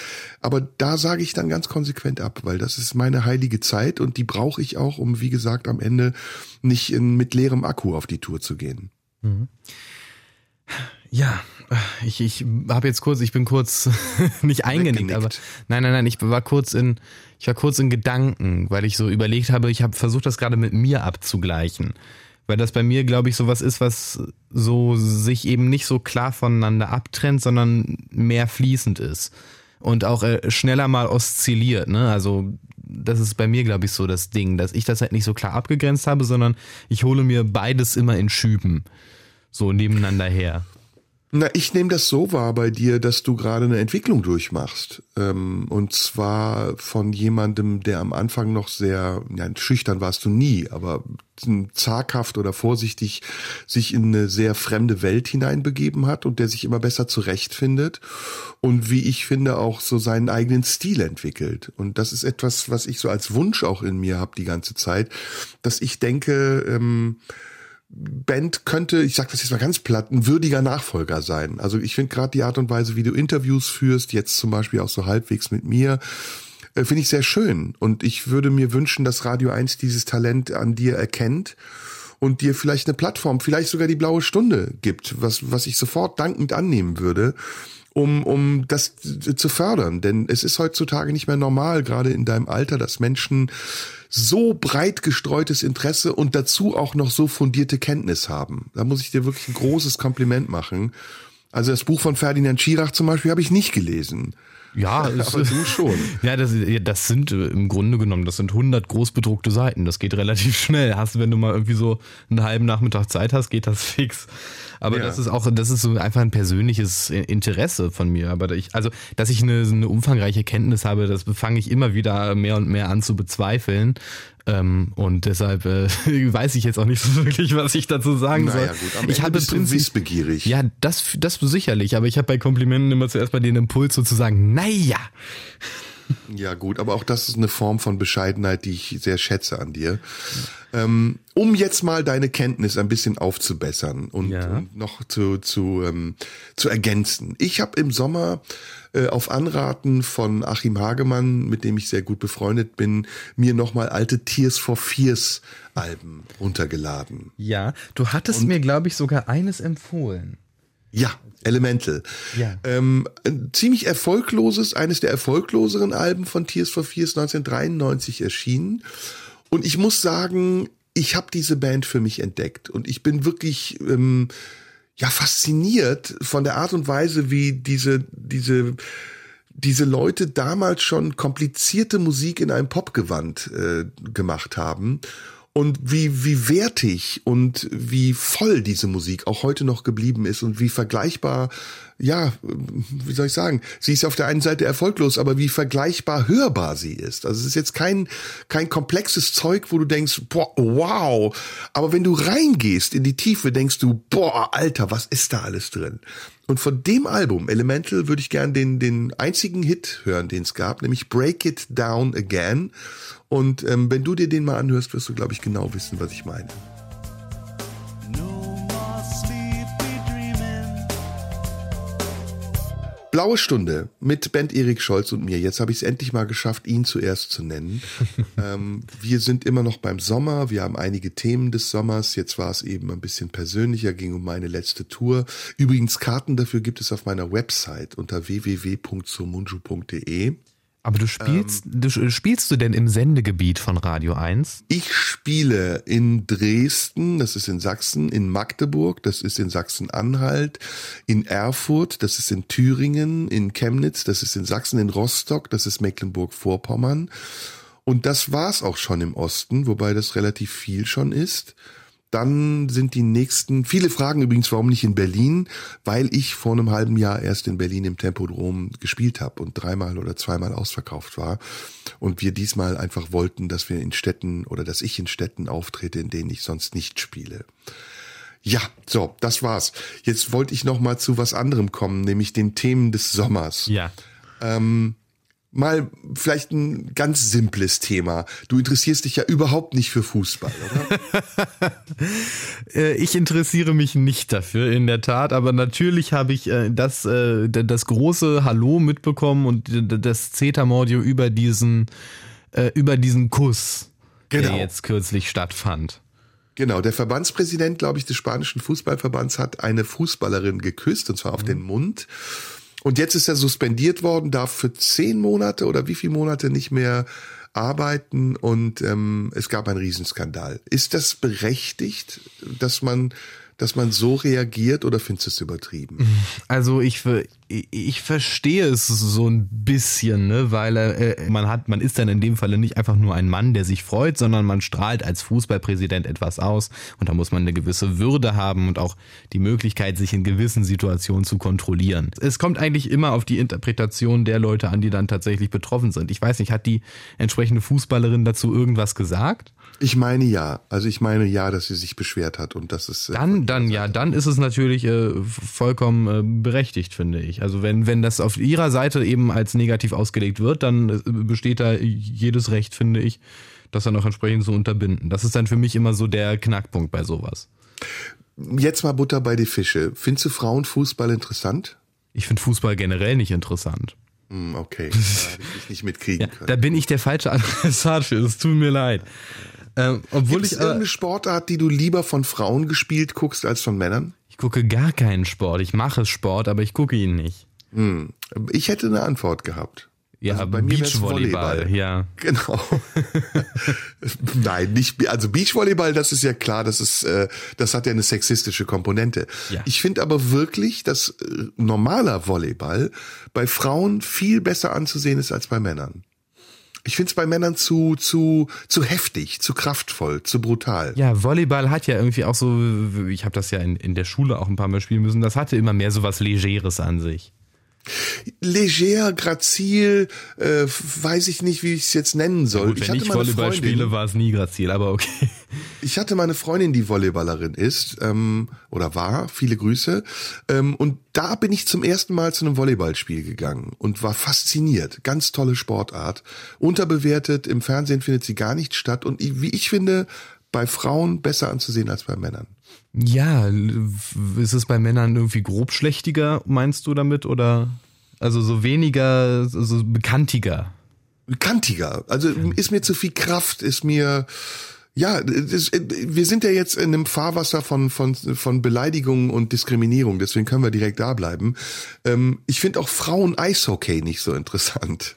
Aber da sage ich dann ganz konsequent ab, weil das ist meine heilige Zeit und die brauche ich auch, um, wie gesagt, am Ende nicht in, mit leerem Akku auf die Tour zu gehen. Mhm. Ja, ich, ich habe jetzt kurz, ich bin kurz nicht eingenickt, aber nein, nein, nein, ich war kurz in, ich war kurz in Gedanken, weil ich so überlegt habe, ich habe versucht, das gerade mit mir abzugleichen. Weil das bei mir, glaube ich, sowas ist, was so sich eben nicht so klar voneinander abtrennt, sondern mehr fließend ist. Und auch äh, schneller mal oszilliert, ne? Also, das ist bei mir, glaube ich, so das Ding, dass ich das halt nicht so klar abgegrenzt habe, sondern ich hole mir beides immer in Schüben. So nebeneinander her. Na, ich nehme das so wahr bei dir, dass du gerade eine Entwicklung durchmachst. Ähm, und zwar von jemandem, der am Anfang noch sehr, ja, schüchtern warst du nie, aber zaghaft oder vorsichtig sich in eine sehr fremde Welt hineinbegeben hat und der sich immer besser zurechtfindet und wie ich finde auch so seinen eigenen Stil entwickelt. Und das ist etwas, was ich so als Wunsch auch in mir habe die ganze Zeit, dass ich denke, ähm, Band könnte, ich sage das jetzt mal ganz platt, ein würdiger Nachfolger sein. Also ich finde gerade die Art und Weise, wie du Interviews führst, jetzt zum Beispiel auch so halbwegs mit mir, äh, finde ich sehr schön. Und ich würde mir wünschen, dass Radio 1 dieses Talent an dir erkennt und dir vielleicht eine Plattform, vielleicht sogar die blaue Stunde gibt, was, was ich sofort dankend annehmen würde um, um das zu fördern. Denn es ist heutzutage nicht mehr normal, gerade in deinem Alter, dass Menschen so breit gestreutes Interesse und dazu auch noch so fundierte Kenntnis haben. Da muss ich dir wirklich ein großes Kompliment machen. Also das Buch von Ferdinand Schirach zum Beispiel habe ich nicht gelesen. Ja, aber du schon. Ja, das, das sind äh, im Grunde genommen, das sind 100 großbedruckte Seiten. Das geht relativ schnell. Hast, wenn du mal irgendwie so einen halben Nachmittag Zeit hast, geht das fix. Aber ja. das ist auch, das ist so einfach ein persönliches Interesse von mir. Aber ich, also, dass ich eine, eine umfangreiche Kenntnis habe, das fange ich immer wieder mehr und mehr an zu bezweifeln. Ähm, und deshalb äh, weiß ich jetzt auch nicht so wirklich, was ich dazu sagen naja, soll. Gut, am ich habe bist wissbegierig. Ja, das, das sicherlich, aber ich habe bei Komplimenten immer zuerst bei den Impuls sozusagen, naja. Ja, gut, aber auch das ist eine Form von Bescheidenheit, die ich sehr schätze an dir. Ähm, um jetzt mal deine Kenntnis ein bisschen aufzubessern und, ja. und noch zu, zu, ähm, zu ergänzen. Ich habe im Sommer äh, auf Anraten von Achim Hagemann, mit dem ich sehr gut befreundet bin, mir nochmal alte Tears for Fears Alben runtergeladen. Ja, du hattest Und mir, glaube ich, sogar eines empfohlen. Ja, Elemental. Ja. Ähm, ein ziemlich erfolgloses, eines der erfolgloseren Alben von Tears for Fears 1993 erschienen. Und ich muss sagen, ich habe diese Band für mich entdeckt und ich bin wirklich ähm, ja fasziniert von der Art und Weise, wie diese diese diese Leute damals schon komplizierte Musik in einem Popgewand äh, gemacht haben und wie, wie wertig und wie voll diese Musik auch heute noch geblieben ist und wie vergleichbar, ja, wie soll ich sagen, sie ist auf der einen Seite erfolglos, aber wie vergleichbar hörbar sie ist. Also es ist jetzt kein, kein komplexes Zeug, wo du denkst, boah, wow. Aber wenn du reingehst in die Tiefe, denkst du, boah, Alter, was ist da alles drin? Und von dem Album, Elemental, würde ich gern den, den einzigen Hit hören, den es gab, nämlich Break It Down Again. Und ähm, wenn du dir den mal anhörst, wirst du, glaube ich, genau wissen, was ich meine. Blaue Stunde mit Band Erik Scholz und mir. Jetzt habe ich es endlich mal geschafft, ihn zuerst zu nennen. ähm, wir sind immer noch beim Sommer. Wir haben einige Themen des Sommers. Jetzt war es eben ein bisschen persönlicher, ging um meine letzte Tour. Übrigens, Karten dafür gibt es auf meiner Website unter www.somunju.de. Aber du spielst, ähm, du, spielst du denn im Sendegebiet von Radio 1? Ich spiele in Dresden, das ist in Sachsen, in Magdeburg, das ist in Sachsen-Anhalt, in Erfurt, das ist in Thüringen, in Chemnitz, das ist in Sachsen, in Rostock, das ist Mecklenburg-Vorpommern. Und das war's auch schon im Osten, wobei das relativ viel schon ist. Dann sind die nächsten, viele fragen übrigens, warum nicht in Berlin, weil ich vor einem halben Jahr erst in Berlin im Tempodrom gespielt habe und dreimal oder zweimal ausverkauft war. Und wir diesmal einfach wollten, dass wir in Städten oder dass ich in Städten auftrete, in denen ich sonst nicht spiele. Ja, so, das war's. Jetzt wollte ich noch mal zu was anderem kommen, nämlich den Themen des Sommers. Ja. Ähm, mal vielleicht ein ganz simples Thema. Du interessierst dich ja überhaupt nicht für Fußball, oder? Äh, ich interessiere mich nicht dafür, in der Tat, aber natürlich habe ich äh, das, äh, das große Hallo mitbekommen und das Zetamordio über diesen, über diesen Kuss, Genau. der jetzt kürzlich stattfand. Genau, der Verbandspräsident, glaube ich, des spanischen Fußballverbands hat eine Fußballerin geküsst, und zwar auf den Mund. Und jetzt ist er suspendiert worden, darf für zehn Monate oder wie viele Monate nicht mehr arbeiten und ähm, es gab einen Riesenskandal. Ist das berechtigt, dass man dass man so reagiert oder findest du es übertrieben? Also ich, ver- ich verstehe es so ein bisschen, ne, weil äh, man hat, man ist dann in dem Falle nicht einfach nur ein Mann, der sich freut, sondern man strahlt als Fußballpräsident etwas aus und da muss man eine gewisse Würde haben und auch die Möglichkeit, sich in gewissen Situationen zu kontrollieren. Es kommt eigentlich immer auf die Interpretation der Leute an, die dann tatsächlich betroffen sind. Ich weiß nicht, hat die entsprechende Fußballerin dazu irgendwas gesagt? Ich meine ja. Also ich meine ja, dass sie sich beschwert hat und das ist. äh, Dann, dann, ja, dann ist es natürlich äh, vollkommen äh, berechtigt, finde ich. Also wenn, wenn das auf ihrer Seite eben als negativ ausgelegt wird, dann äh, besteht da jedes Recht, finde ich, das dann auch entsprechend zu unterbinden. Das ist dann für mich immer so der Knackpunkt bei sowas. Jetzt mal Butter bei die Fische. Findest du Frauenfußball interessant? Ich finde Fußball generell nicht interessant. Hm, okay, da ich nicht mitkriegen können. Da bin ich der falsche Adressat für, es tut mir leid. Ähm, obwohl Gibt es ich, aber, irgendeine Sportart, die du lieber von Frauen gespielt guckst als von Männern? ich gucke gar keinen Sport. Ich mache Sport, aber ich gucke ihn nicht. Ich hätte eine Antwort gehabt. Ja, Also bei Beachvolleyball, Volleyball. ja. Genau. Nein, nicht also Beachvolleyball, das ist ja klar, das ist äh, das hat ja eine sexistische Komponente. Ja. Ich finde aber wirklich, dass äh, normaler Volleyball bei Frauen viel besser anzusehen ist als bei Männern. Ich finde es bei Männern zu zu zu heftig, zu kraftvoll, zu brutal. Ja, Volleyball hat ja irgendwie auch so, ich habe das ja in, in der Schule auch ein paar Mal spielen müssen, das hatte immer mehr so was Legeres an sich. Leger, grazil, äh, weiß ich nicht, wie ich es jetzt nennen soll. Gut, wenn ich, Volleyball spiele, war es nie grazil, aber okay. Ich hatte meine Freundin, die Volleyballerin ist ähm, oder war, viele Grüße. Ähm, und da bin ich zum ersten Mal zu einem Volleyballspiel gegangen und war fasziniert. Ganz tolle Sportart. Unterbewertet, im Fernsehen findet sie gar nicht statt und wie ich finde, bei Frauen besser anzusehen als bei Männern. Ja, ist es bei Männern irgendwie grobschlächtiger, meinst du damit? Oder also so weniger, so bekanntiger? Kantiger. Also ist mir zu viel Kraft, ist mir ja, das, wir sind ja jetzt in einem Fahrwasser von, von, von Beleidigungen und Diskriminierung, deswegen können wir direkt da bleiben. Ähm, ich finde auch Frauen-Eishockey nicht so interessant.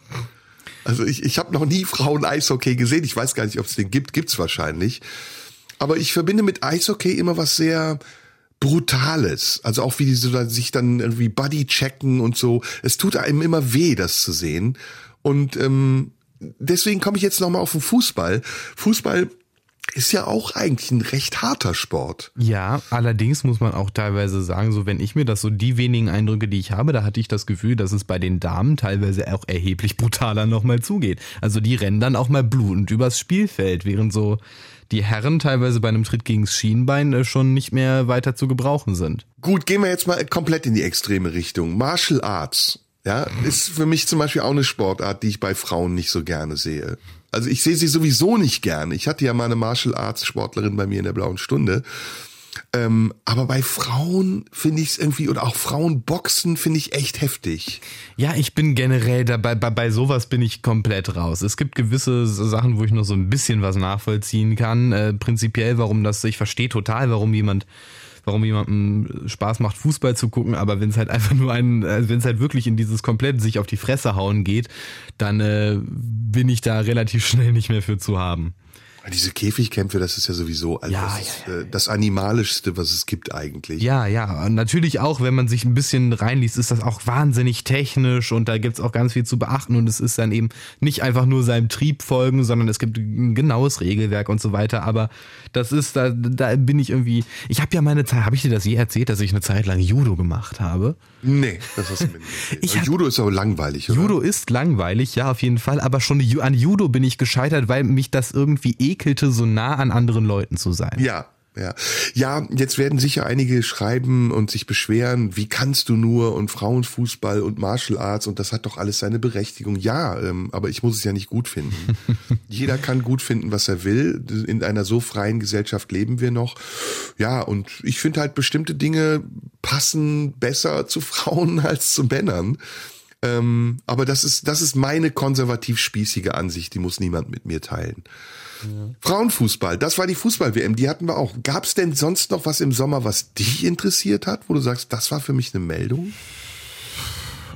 Also ich, ich habe noch nie Frauen-Eishockey gesehen. Ich weiß gar nicht, ob es den gibt. Gibt's wahrscheinlich. Aber ich verbinde mit Eishockey immer was sehr Brutales. Also auch wie die so sich dann irgendwie Buddy checken und so. Es tut einem immer weh, das zu sehen. Und ähm, deswegen komme ich jetzt nochmal auf den Fußball. Fußball ist ja auch eigentlich ein recht harter Sport. Ja, allerdings muss man auch teilweise sagen, so wenn ich mir das so die wenigen Eindrücke, die ich habe, da hatte ich das Gefühl, dass es bei den Damen teilweise auch erheblich brutaler nochmal zugeht. Also die rennen dann auch mal blutend übers Spielfeld, während so die Herren teilweise bei einem Tritt gegens Schienbein äh, schon nicht mehr weiter zu gebrauchen sind. Gut, gehen wir jetzt mal komplett in die extreme Richtung. Martial Arts, ja, ist für mich zum Beispiel auch eine Sportart, die ich bei Frauen nicht so gerne sehe. Also ich sehe sie sowieso nicht gerne. Ich hatte ja mal eine Martial Arts Sportlerin bei mir in der blauen Stunde. Ähm, aber bei Frauen finde ich es irgendwie, oder auch Frauenboxen finde ich echt heftig. Ja, ich bin generell dabei, bei, bei sowas bin ich komplett raus. Es gibt gewisse Sachen, wo ich noch so ein bisschen was nachvollziehen kann. Äh, prinzipiell, warum das, ich verstehe total, warum jemand warum jemandem Spaß macht, Fußball zu gucken, aber wenn es halt einfach nur ein, wenn es halt wirklich in dieses komplett sich auf die Fresse hauen geht, dann äh, bin ich da relativ schnell nicht mehr für zu haben. Diese Käfigkämpfe, das ist ja sowieso also Ja, das, ja, ist, äh, das Animalischste, was es gibt eigentlich. Ja, ja, und natürlich auch, wenn man sich ein bisschen reinliest, ist das auch wahnsinnig technisch und da gibt's auch ganz viel zu beachten und es ist dann eben nicht einfach nur seinem Trieb folgen, sondern es gibt ein genaues Regelwerk und so weiter, aber das ist, da, da bin ich irgendwie, ich habe ja meine Zeit, habe ich dir das je erzählt, dass ich eine Zeit lang Judo gemacht habe? Nee, das hast du mir nicht. Ich hab- Judo ist aber langweilig, oder? Judo ist langweilig, ja, auf jeden Fall, aber schon an Judo bin ich gescheitert, weil mich das irgendwie ekelte, so nah an anderen Leuten zu sein. Ja, Ja. ja, jetzt werden sicher einige schreiben und sich beschweren, wie kannst du nur und Frauenfußball und Martial Arts und das hat doch alles seine Berechtigung. Ja, ähm, aber ich muss es ja nicht gut finden. Jeder kann gut finden, was er will. In einer so freien Gesellschaft leben wir noch. Ja, und ich finde halt bestimmte Dinge passen besser zu Frauen als zu Männern. Ähm, aber das ist, das ist meine konservativ spießige Ansicht, die muss niemand mit mir teilen. Ja. Frauenfußball, das war die Fußball-WM, die hatten wir auch. Gab es denn sonst noch was im Sommer, was dich interessiert hat, wo du sagst, das war für mich eine Meldung?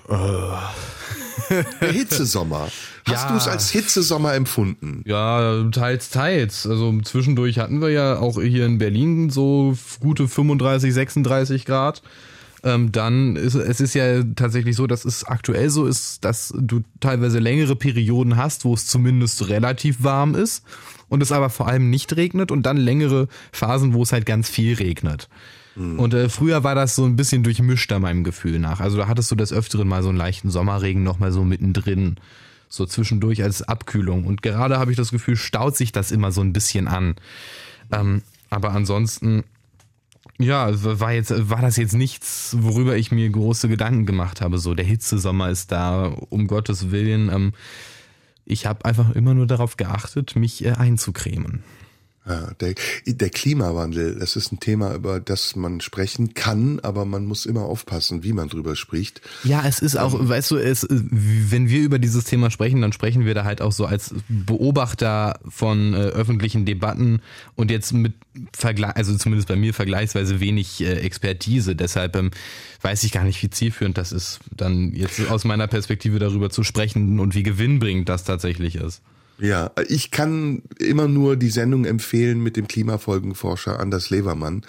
Der Hitzesommer. Hast ja. du es als Hitzesommer empfunden? Ja, teils, teils. Also zwischendurch hatten wir ja auch hier in Berlin so gute 35, 36 Grad ähm, dann ist es ist ja tatsächlich so, dass es aktuell so ist, dass du teilweise längere Perioden hast, wo es zumindest relativ warm ist und es aber vor allem nicht regnet und dann längere Phasen, wo es halt ganz viel regnet. Mhm. Und äh, früher war das so ein bisschen durchmischter meinem Gefühl nach. Also da hattest du des Öfteren mal so einen leichten Sommerregen noch mal so mittendrin so zwischendurch als Abkühlung. Und gerade habe ich das Gefühl, staut sich das immer so ein bisschen an. Ähm, aber ansonsten ja, war jetzt, war das jetzt nichts, worüber ich mir große Gedanken gemacht habe. So, der Hitzesommer ist da, um Gottes Willen. Ähm, ich habe einfach immer nur darauf geachtet, mich äh, einzucremen. Ja, der, der Klimawandel, das ist ein Thema, über das man sprechen kann, aber man muss immer aufpassen, wie man drüber spricht. Ja, es ist auch, ähm, weißt du, es, wenn wir über dieses Thema sprechen, dann sprechen wir da halt auch so als Beobachter von äh, öffentlichen Debatten und jetzt mit Vergleich, also zumindest bei mir vergleichsweise wenig äh, Expertise. Deshalb ähm, weiß ich gar nicht, wie zielführend das ist, dann jetzt aus meiner Perspektive darüber zu sprechen und wie gewinnbringend das tatsächlich ist. Ja, ich kann immer nur die Sendung empfehlen mit dem Klimafolgenforscher Anders Levermann,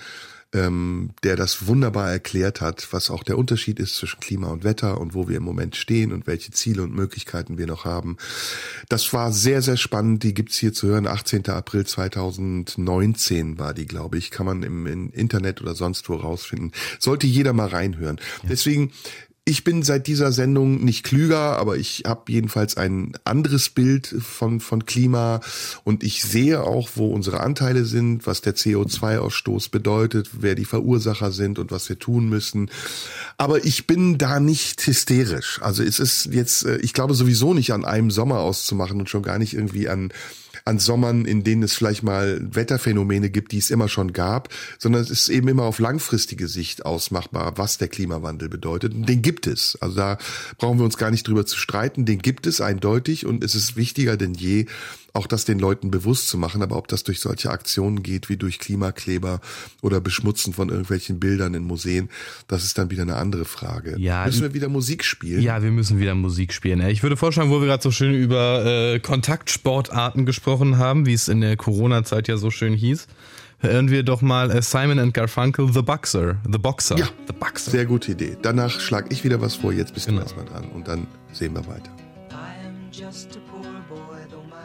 ähm, der das wunderbar erklärt hat, was auch der Unterschied ist zwischen Klima und Wetter und wo wir im Moment stehen und welche Ziele und Möglichkeiten wir noch haben. Das war sehr, sehr spannend. Die gibt's hier zu hören. 18. April 2019 war die, glaube ich. Kann man im, im Internet oder sonst wo rausfinden. Sollte jeder mal reinhören. Ja. Deswegen ich bin seit dieser Sendung nicht klüger, aber ich habe jedenfalls ein anderes Bild von, von Klima und ich sehe auch, wo unsere Anteile sind, was der CO2-Ausstoß bedeutet, wer die Verursacher sind und was wir tun müssen. Aber ich bin da nicht hysterisch. Also es ist jetzt, äh, ich glaube sowieso nicht an einem Sommer auszumachen und schon gar nicht irgendwie an an Sommern, in denen es vielleicht mal Wetterphänomene gibt, die es immer schon gab, sondern es ist eben immer auf langfristige Sicht ausmachbar, was der Klimawandel bedeutet. Und den gibt es. Also da brauchen wir uns gar nicht drüber zu streiten. Den gibt es eindeutig und es ist wichtiger denn je, auch das den Leuten bewusst zu machen, aber ob das durch solche Aktionen geht, wie durch Klimakleber oder Beschmutzen von irgendwelchen Bildern in Museen, das ist dann wieder eine andere Frage. Ja, müssen wir wieder Musik spielen? Ja, wir müssen wieder Musik spielen. Ich würde vorschlagen, wo wir gerade so schön über äh, Kontaktsportarten gesprochen haben, wie es in der Corona-Zeit ja so schön hieß, hören wir doch mal äh, Simon and Garfunkel, The Boxer. The Boxer. Ja, The Boxer. Sehr gute Idee. Danach schlage ich wieder was vor, jetzt bist genau. du erstmal dran und dann sehen wir weiter. I am just a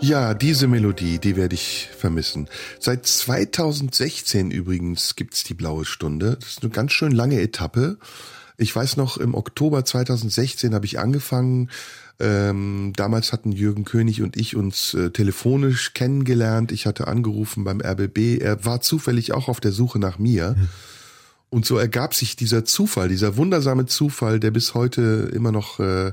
Ja, diese Melodie, die werde ich vermissen. Seit 2016 übrigens gibt's die Blaue Stunde. Das ist eine ganz schön lange Etappe. Ich weiß noch, im Oktober 2016 habe ich angefangen. Ähm, damals hatten Jürgen König und ich uns äh, telefonisch kennengelernt. Ich hatte angerufen beim RBB. Er war zufällig auch auf der Suche nach mir. Mhm. Und so ergab sich dieser Zufall, dieser wundersame Zufall, der bis heute immer noch äh,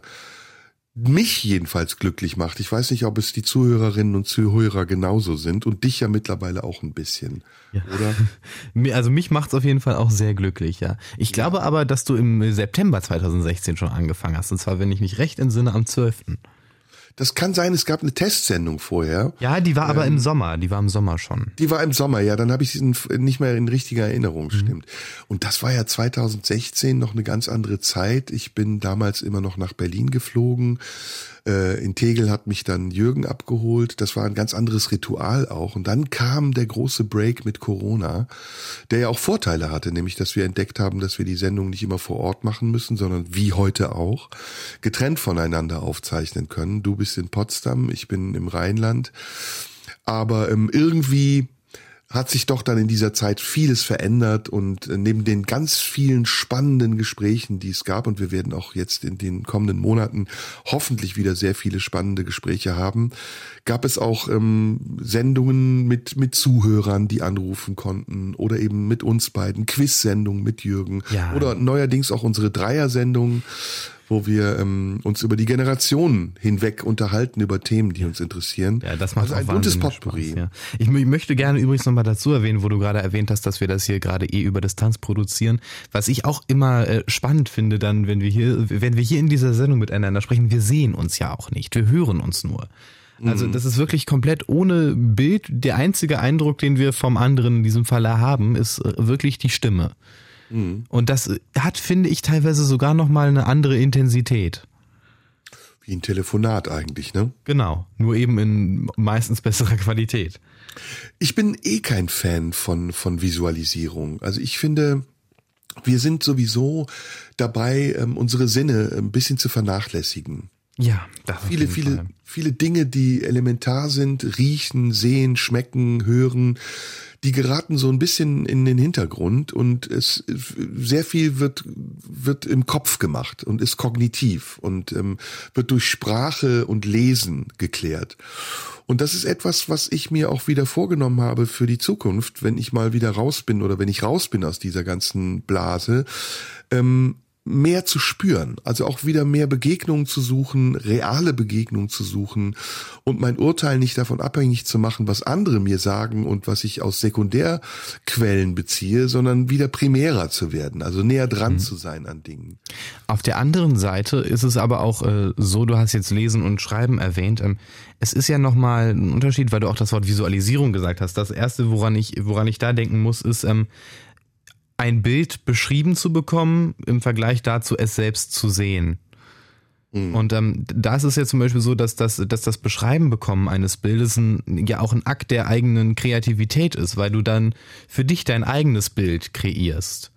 mich jedenfalls glücklich macht. Ich weiß nicht, ob es die Zuhörerinnen und Zuhörer genauso sind und dich ja mittlerweile auch ein bisschen, ja. oder? Also mich macht's auf jeden Fall auch sehr glücklich, ja. Ich glaube ja. aber, dass du im September 2016 schon angefangen hast und zwar, wenn ich mich recht entsinne, am 12. Das kann sein, es gab eine Testsendung vorher. Ja, die war aber im Sommer, die war im Sommer schon. Die war im Sommer, ja, dann habe ich sie nicht mehr in richtiger Erinnerung, stimmt. Und das war ja 2016 noch eine ganz andere Zeit. Ich bin damals immer noch nach Berlin geflogen. Äh, in Tegel hat mich dann Jürgen abgeholt. Das war ein ganz anderes Ritual auch. Und dann kam der große Break mit Corona, der ja auch Vorteile hatte, nämlich dass wir entdeckt haben, dass wir die Sendung nicht immer vor Ort machen müssen, sondern wie heute auch getrennt voneinander aufzeichnen können. Du bist in Potsdam, ich bin im Rheinland. Aber ähm, irgendwie hat sich doch dann in dieser Zeit vieles verändert und äh, neben den ganz vielen spannenden Gesprächen, die es gab, und wir werden auch jetzt in den kommenden Monaten hoffentlich wieder sehr viele spannende Gespräche haben, gab es auch ähm, Sendungen mit, mit Zuhörern, die anrufen konnten oder eben mit uns beiden, Quiz-Sendungen mit Jürgen Ja. oder neuerdings auch unsere Dreier-Sendung, wo wir ähm, uns über die Generationen hinweg unterhalten, über Themen, die uns interessieren. Ja, das macht also auch ein wahnsinnig Potpourri. Spaß, ja. Ich mö- möchte gerne übrigens nochmal dazu erwähnen, wo du gerade erwähnt hast, dass wir das hier gerade eh über Distanz produzieren. Was ich auch immer äh, spannend finde, dann, wenn wir hier, wenn wir hier in dieser Sendung miteinander sprechen, wir sehen uns ja auch nicht, wir hören uns nur. Also Mhm. das ist wirklich komplett ohne Bild. Der einzige Eindruck, den wir vom anderen in diesem Falle haben, ist äh, wirklich die Stimme. Mhm. Und das hat, finde ich, teilweise sogar nochmal eine andere Intensität. Wie ein Telefonat eigentlich, ne? Genau. Nur eben in meistens besserer Qualität. Ich bin eh kein Fan von, von Visualisierung. Also ich finde, wir sind sowieso dabei, ähm, unsere Sinne ein bisschen zu vernachlässigen. Ja, das Viele, viele, Fall. viele Dinge, die elementar sind, riechen, sehen, schmecken, hören, die geraten so ein bisschen in den Hintergrund und es sehr viel wird wird im Kopf gemacht und ist kognitiv und ähm, wird durch Sprache und Lesen geklärt. Und das ist etwas, was ich mir auch wieder vorgenommen habe für die Zukunft, wenn ich mal wieder raus bin oder wenn ich raus bin aus dieser ganzen Blase, ähm, mehr zu spüren, also auch wieder mehr Begegnungen zu suchen, reale Begegnungen zu suchen und mein Urteil nicht davon abhängig zu machen, was andere mir sagen und was ich aus Sekundärquellen beziehe, sondern wieder primärer zu werden, also näher dran zu sein an Dingen. Auf der anderen Seite ist es aber auch äh, so, du hast jetzt Lesen und Schreiben erwähnt. Ähm, es ist ja nochmal ein Unterschied, weil du auch das Wort Visualisierung gesagt hast. Das erste, woran ich, woran ich da denken muss, ist, ähm, ein Bild beschrieben zu bekommen im Vergleich dazu, es selbst zu sehen. Und ähm, da ist es ja zum Beispiel so, dass das, dass das Beschreiben bekommen eines Bildes ein, ja auch ein Akt der eigenen Kreativität ist, weil du dann für dich dein eigenes Bild kreierst.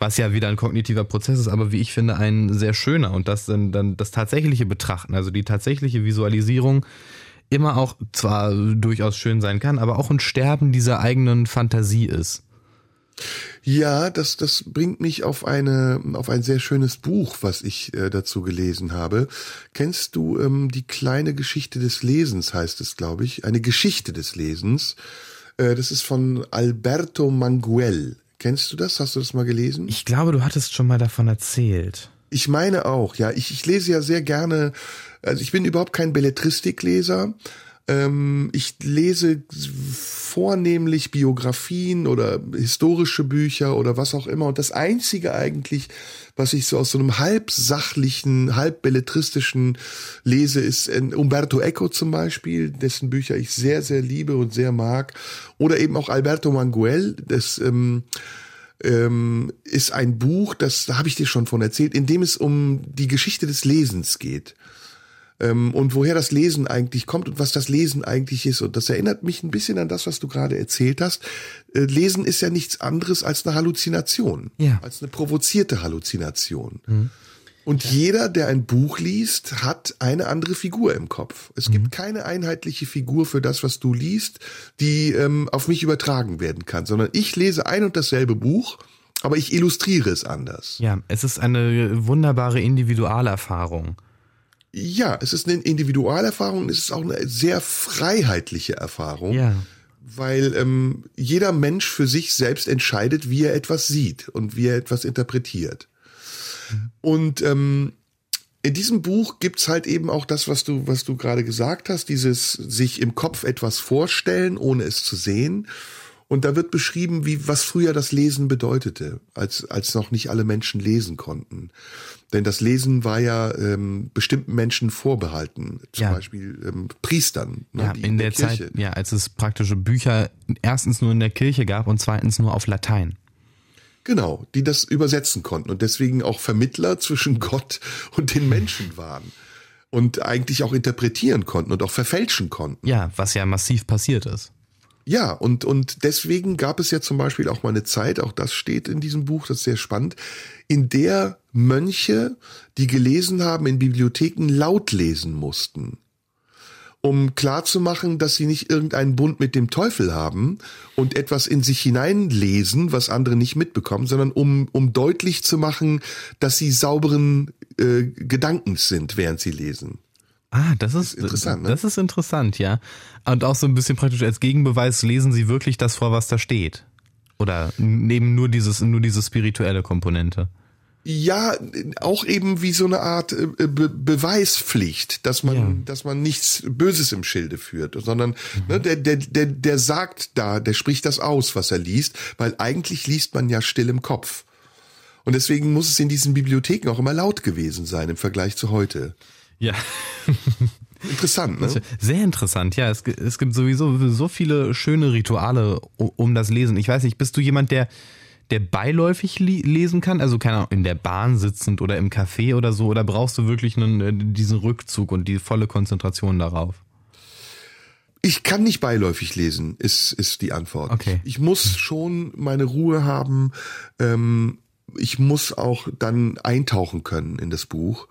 Was ja wieder ein kognitiver Prozess ist, aber wie ich finde, ein sehr schöner. Und das dann, dann das tatsächliche Betrachten, also die tatsächliche Visualisierung, immer auch zwar durchaus schön sein kann, aber auch ein Sterben dieser eigenen Fantasie ist. Ja, das, das bringt mich auf eine, auf ein sehr schönes Buch, was ich äh, dazu gelesen habe. Kennst du ähm, die kleine Geschichte des Lesens, heißt es, glaube ich. Eine Geschichte des Lesens. Äh, das ist von Alberto Manguel. Kennst du das? Hast du das mal gelesen? Ich glaube, du hattest schon mal davon erzählt. Ich meine auch, ja. Ich, ich lese ja sehr gerne, also ich bin überhaupt kein Belletristikleser. Ähm, ich lese vornehmlich Biografien oder historische Bücher oder was auch immer. Und das Einzige eigentlich, was ich so aus so einem halb sachlichen, halb belletristischen lese, ist äh, Umberto Eco zum Beispiel, dessen Bücher ich sehr, sehr liebe und sehr mag. Oder eben auch Alberto Manguel, das ähm, ähm, ist ein Buch, das da habe ich dir schon von erzählt, in dem es um die Geschichte des Lesens geht. Ähm, und woher das Lesen eigentlich kommt und was das Lesen eigentlich ist. Und das erinnert mich ein bisschen an das, was du gerade erzählt hast. Äh, Lesen ist ja nichts anderes als eine Halluzination. Ja. Als eine provozierte Halluzination. Und jeder, der ein Buch liest, hat eine andere Figur im Kopf. Es gibt keine einheitliche Figur für das, was du liest, die ähm, auf mich übertragen werden kann, sondern ich lese ein und dasselbe Buch, aber ich illustriere es anders. Ja, es ist eine wunderbare Individualerfahrung. Ja, es ist eine Individualerfahrung, es ist auch eine sehr freiheitliche Erfahrung, Ja. weil ähm, jeder Mensch für sich selbst entscheidet, wie er etwas sieht und wie er etwas interpretiert. Und ähm, in diesem Buch gibt's halt eben auch das, was du, was du gerade gesagt hast, dieses sich im Kopf etwas vorstellen, ohne es zu sehen. Und da wird beschrieben, wie was früher das Lesen bedeutete, als als noch nicht alle Menschen lesen konnten. Denn das Lesen war ja ähm, bestimmten Menschen vorbehalten, zum Ja. Beispiel ähm, Priestern. Ne, Ja, die in der, Kirche. Zeit, ja, als es praktische Bücher erstens nur in der Kirche gab und zweitens nur auf Latein. Genau, die das übersetzen konnten und deswegen auch Vermittler zwischen Gott und den Menschen waren und eigentlich auch interpretieren konnten und auch verfälschen konnten. Ja, was ja massiv passiert ist. Ja, und, und deswegen gab es ja zum Beispiel auch mal eine Zeit, auch das steht in diesem Buch, das ist sehr spannend, in der Mönche, die gelesen haben, in Bibliotheken laut lesen mussten. Um klarzumachen, dass sie nicht irgendeinen Bund mit dem Teufel haben und etwas in sich hineinlesen, was andere nicht mitbekommen, sondern um, um deutlich zu machen, dass sie sauberen äh, Gedankens sind, während sie lesen. Ah, das ist, interessant, ne? Das ist interessant, ja. Und auch so ein bisschen praktisch als Gegenbeweis lesen Sie wirklich das vor, was da steht. Oder neben nur dieses, nur diese spirituelle Komponente. Ja, auch eben wie so eine Art äh, Be Beweispflicht, dass man, Ja. dass man nichts Böses im Schilde führt, sondern Mhm. ne, der, der, der, der sagt da, der spricht das aus, was er liest, weil eigentlich liest man ja still im Kopf. Und deswegen muss es in diesen Bibliotheken auch immer laut gewesen sein im Vergleich zu heute. Ja. Interessant, ne? Sehr interessant, ja. Es, es gibt sowieso so viele schöne Rituale um das Lesen. Ich weiß nicht, bist du jemand, der, der beiläufig lesen kann? Also keine Ahnung, in der Bahn sitzend oder im Café oder so? Oder brauchst du wirklich einen, äh, diesen Rückzug und die volle Konzentration darauf? Ich kann nicht beiläufig lesen, ist, ist die Antwort. Okay. Ich muss schon meine Ruhe haben. Ähm, ich muss auch dann eintauchen können in das Buch.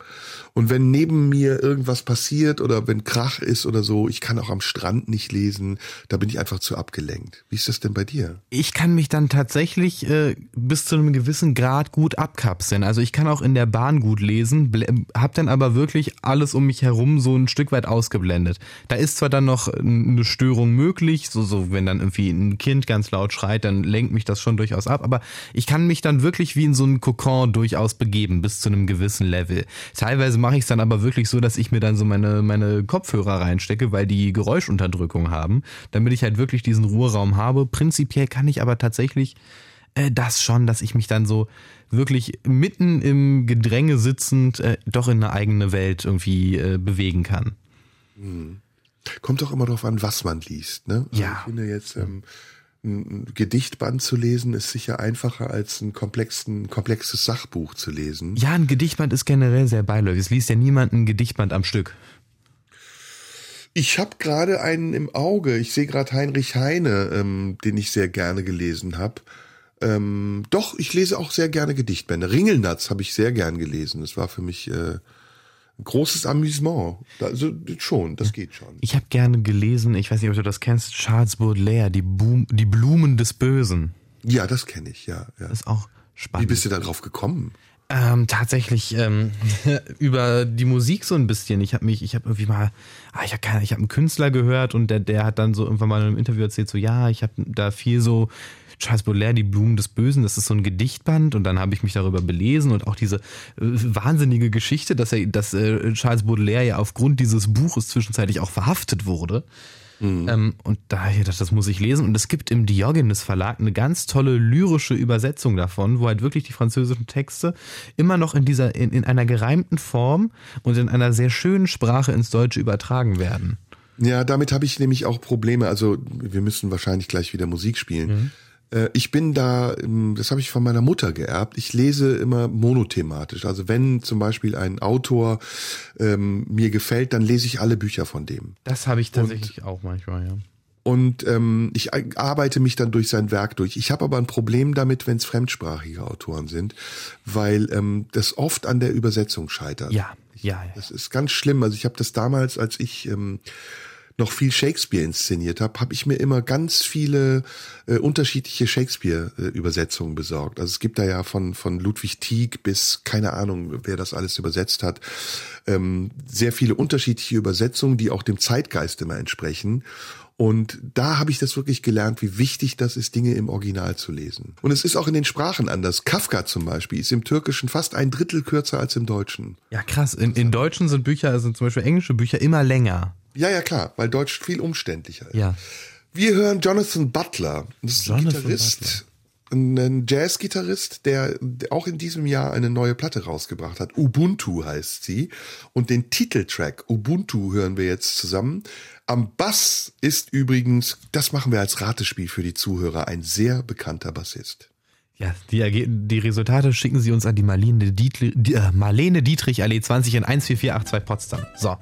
Und wenn neben mir irgendwas passiert oder wenn Krach ist oder so, ich kann auch am Strand nicht lesen, da bin ich einfach zu abgelenkt. Wie ist das denn bei dir? Ich kann mich dann tatsächlich äh, bis zu einem gewissen Grad gut abkapseln. Also ich kann auch in der Bahn gut lesen, hab dann aber wirklich alles um mich herum so ein Stück weit ausgeblendet. Da ist zwar dann noch eine Störung möglich, so, so wenn dann irgendwie ein Kind ganz laut schreit, dann lenkt mich das schon durchaus ab, aber ich kann mich dann wirklich wie in so einen Kokon durchaus begeben bis zu einem gewissen Level. Teilweise mache ich es dann aber wirklich so, dass ich mir dann so meine, meine Kopfhörer reinstecke, weil die Geräuschunterdrückung haben, damit ich halt wirklich diesen Ruheraum habe. Prinzipiell kann ich aber tatsächlich äh, das schon, dass ich mich dann so wirklich mitten im Gedränge sitzend äh, doch in eine eigene Welt irgendwie äh, bewegen kann. Kommt doch immer darauf an, was man liest. Ne? Also Ja. Ich finde jetzt ähm, ein Gedichtband zu lesen ist sicher einfacher als ein, komplexen, komplexes Sachbuch zu lesen. Ja, ein Gedichtband ist generell sehr beiläufig. Es liest ja niemand ein Gedichtband am Stück. Ich habe gerade einen im Auge. Ich sehe gerade Heinrich Heine, ähm, den ich sehr gerne gelesen habe. Ähm, doch, ich lese auch sehr gerne Gedichtbände. Ringelnatz habe ich sehr gern gelesen. Das war für mich äh, großes Amüsement. Also schon, das geht schon. Ich habe gerne gelesen, ich weiß nicht, ob du das kennst, Charles Baudelaire, die, Boom, die Blumen des Bösen. Ja, das kenne ich, ja. ja. Das ist auch Wie spannend. bist du da drauf gekommen? Ähm, tatsächlich ähm, über die Musik so ein bisschen. Ich habe mich, ich habe irgendwie mal, ah, ich habe keine, ich habe einen Künstler gehört und der, der hat dann so irgendwann mal in einem Interview erzählt, so ja, ich habe da viel so Charles Baudelaire, die Blumen des Bösen, das ist so ein Gedichtband und dann habe ich mich darüber belesen und auch diese äh, wahnsinnige Geschichte, dass er, dass äh, Charles Baudelaire ja aufgrund dieses Buches zwischenzeitlich auch verhaftet wurde. Ähm, und da habe ich gedacht, das muss ich lesen. Und es gibt im Diogenes Verlag eine ganz tolle lyrische Übersetzung davon, wo halt wirklich die französischen Texte immer noch in dieser, in, in einer gereimten Form und in einer sehr schönen Sprache ins Deutsche übertragen werden. Ja, damit habe ich nämlich auch Probleme. Also wir müssen wahrscheinlich gleich wieder Musik spielen. Äh, Ich bin da, ähm, das habe ich von meiner Mutter geerbt. Ich lese immer monothematisch. Also wenn zum Beispiel ein Autor ähm, mir gefällt, dann lese ich alle Bücher von dem. Das habe ich tatsächlich auch manchmal, ja. Und ähm, ich arbeite mich dann durch sein Werk durch. Ich habe aber ein Problem damit, wenn es fremdsprachige Autoren sind, weil ähm, das oft an der Übersetzung scheitert. Ja, ja, ja. Das ist ganz schlimm. Also ich habe das damals, als ich ähm, noch viel Shakespeare inszeniert habe, habe ich mir immer ganz viele äh, unterschiedliche Shakespeare-Übersetzungen besorgt. Also es gibt da ja von von Ludwig Tieck bis keine Ahnung, wer das alles übersetzt hat, ähm, sehr viele unterschiedliche Übersetzungen, die auch dem Zeitgeist immer entsprechen. Und da habe ich das wirklich gelernt, wie wichtig das ist, Dinge im Original zu lesen. Und es ist auch in den Sprachen anders. Kafka zum Beispiel ist im Türkischen fast ein Drittel kürzer als im Deutschen. Ja, krass. In, in Deutschen sind Bücher, also zum Beispiel englische Bücher, immer länger. Ja, ja, klar, weil Deutsch viel umständlicher ist. Ja. Wir hören Jonathan Butler. Das ist ein Jonathan Gitarrist, ein ein Jazzgitarrist, der auch in diesem Jahr eine neue Platte rausgebracht hat. Ubuntu heißt sie. Und den Titeltrack Ubuntu hören wir jetzt zusammen. Am Bass ist übrigens, das machen wir als Ratespiel für die Zuhörer, ein sehr bekannter Bassist. Ja, die, die Resultate schicken Sie uns an die Marlene, Dietl die, äh, Marlene Dietrich Allee 20 in 14482 Potsdam. So.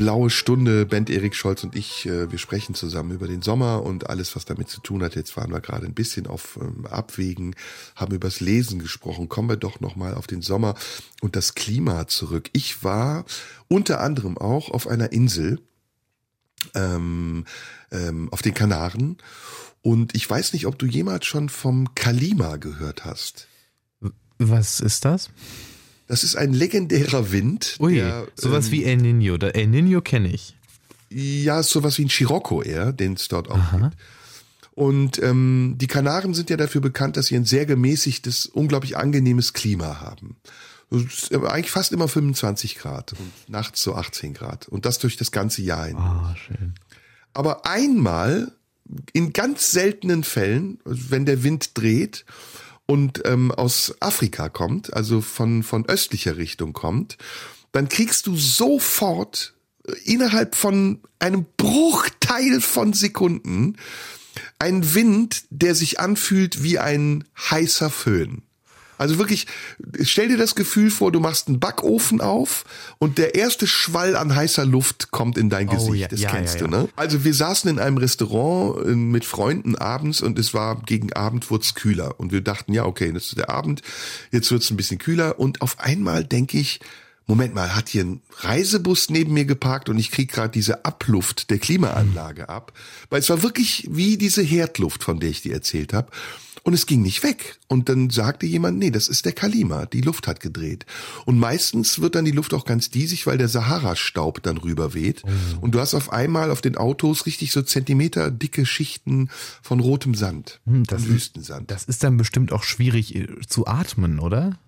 Blaue Stunde, Band Erik Scholz und ich, äh, wir sprechen zusammen über den Sommer und alles, was damit zu tun hat. Jetzt waren wir gerade ein bisschen auf ähm, Abwägen, haben übers Lesen gesprochen. Kommen wir doch nochmal auf den Sommer und das Klima zurück. Ich war unter anderem auch auf einer Insel, ähm, ähm, auf den Kanaren und ich weiß nicht, ob du jemals schon vom Kalima gehört hast. Was ist das? Das ist ein legendärer Wind. Ui, der, sowas ähm, wie El Nino. Der El Nino kenne ich. Ja, sowas wie ein Scirocco eher, den es dort auch gibt. Und ähm, die Kanaren sind ja dafür bekannt, dass sie ein sehr gemäßigtes, unglaublich angenehmes Klima haben. Eigentlich fast immer 25 Grad und nachts so 18 Grad. Und das durch das ganze Jahr hin. Ah, schön. Aber einmal, in ganz seltenen Fällen, also wenn der Wind dreht und ähm, aus Afrika kommt, also von, von östlicher Richtung kommt, dann kriegst du sofort äh, innerhalb von einem Bruchteil von Sekunden einen Wind, der sich anfühlt wie ein heißer Föhn. Also wirklich, stell dir das Gefühl vor, du machst einen Backofen auf und der erste Schwall an heißer Luft kommt in dein Oh, Gesicht. ja, das ja, kennst ja, du, ne? Also wir saßen in einem Restaurant äh, mit Freunden abends und es war gegen Abend wurde es kühler und wir dachten, ja, okay, das ist der Abend, jetzt wird es ein bisschen kühler und auf einmal denke ich, Moment mal, hat hier ein Reisebus neben mir geparkt und ich krieg gerade diese Abluft der Klimaanlage ab, weil es war wirklich wie diese Herdluft, von der ich dir erzählt habe. Und es ging nicht weg. Und dann sagte jemand, nee, das ist der Kalima, die Luft hat gedreht. Und meistens wird dann die Luft auch ganz diesig, weil der Sahara-Staub dann rüberweht. Und du hast auf einmal auf den Autos richtig so Zentimeter dicke Schichten von rotem Sand, Hm, das ist- Wüstensand. Das ist dann bestimmt auch schwierig äh, zu atmen, oder?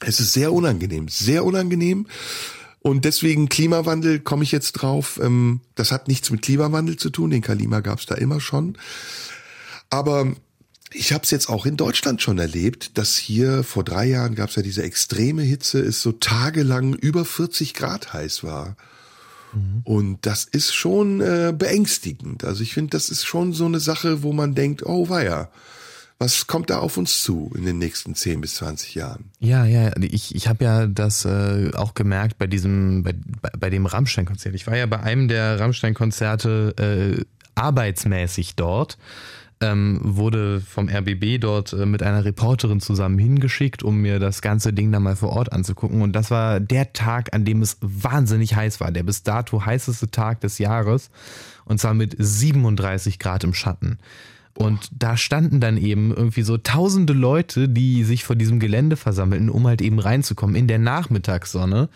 Es ist sehr unangenehm, sehr unangenehm. Und deswegen Klimawandel komme ich jetzt drauf. Ähm, das hat nichts mit Klimawandel zu tun, den Kalima gab es da immer schon. Aber ich habe es jetzt auch in Deutschland schon erlebt, dass hier vor drei Jahren gab es ja diese extreme Hitze, es so tagelang über 40 Grad heiß war. Und das ist schon äh, beängstigend. Also ich finde, das ist schon so eine Sache, wo man denkt, oh weia, was kommt da auf uns zu in den nächsten 10 bis 20 Jahren? Ja, ja, ich, ich habe ja das äh, auch gemerkt bei diesem, bei, bei, bei dem Rammstein-Konzert. Ich war ja bei einem der Rammstein-Konzerte äh, arbeitsmäßig dort, ähm, wurde vom RBB dort äh, mit einer Reporterin zusammen hingeschickt, um mir das ganze Ding da mal vor Ort anzugucken. Und das war der Tag, an dem es wahnsinnig heiß war. Der bis dato heißeste Tag des Jahres. Und zwar mit 37 Grad im Schatten. Und da standen dann eben irgendwie so tausende Leute, die sich vor diesem Gelände versammelten, um halt eben reinzukommen in der Nachmittagssonne.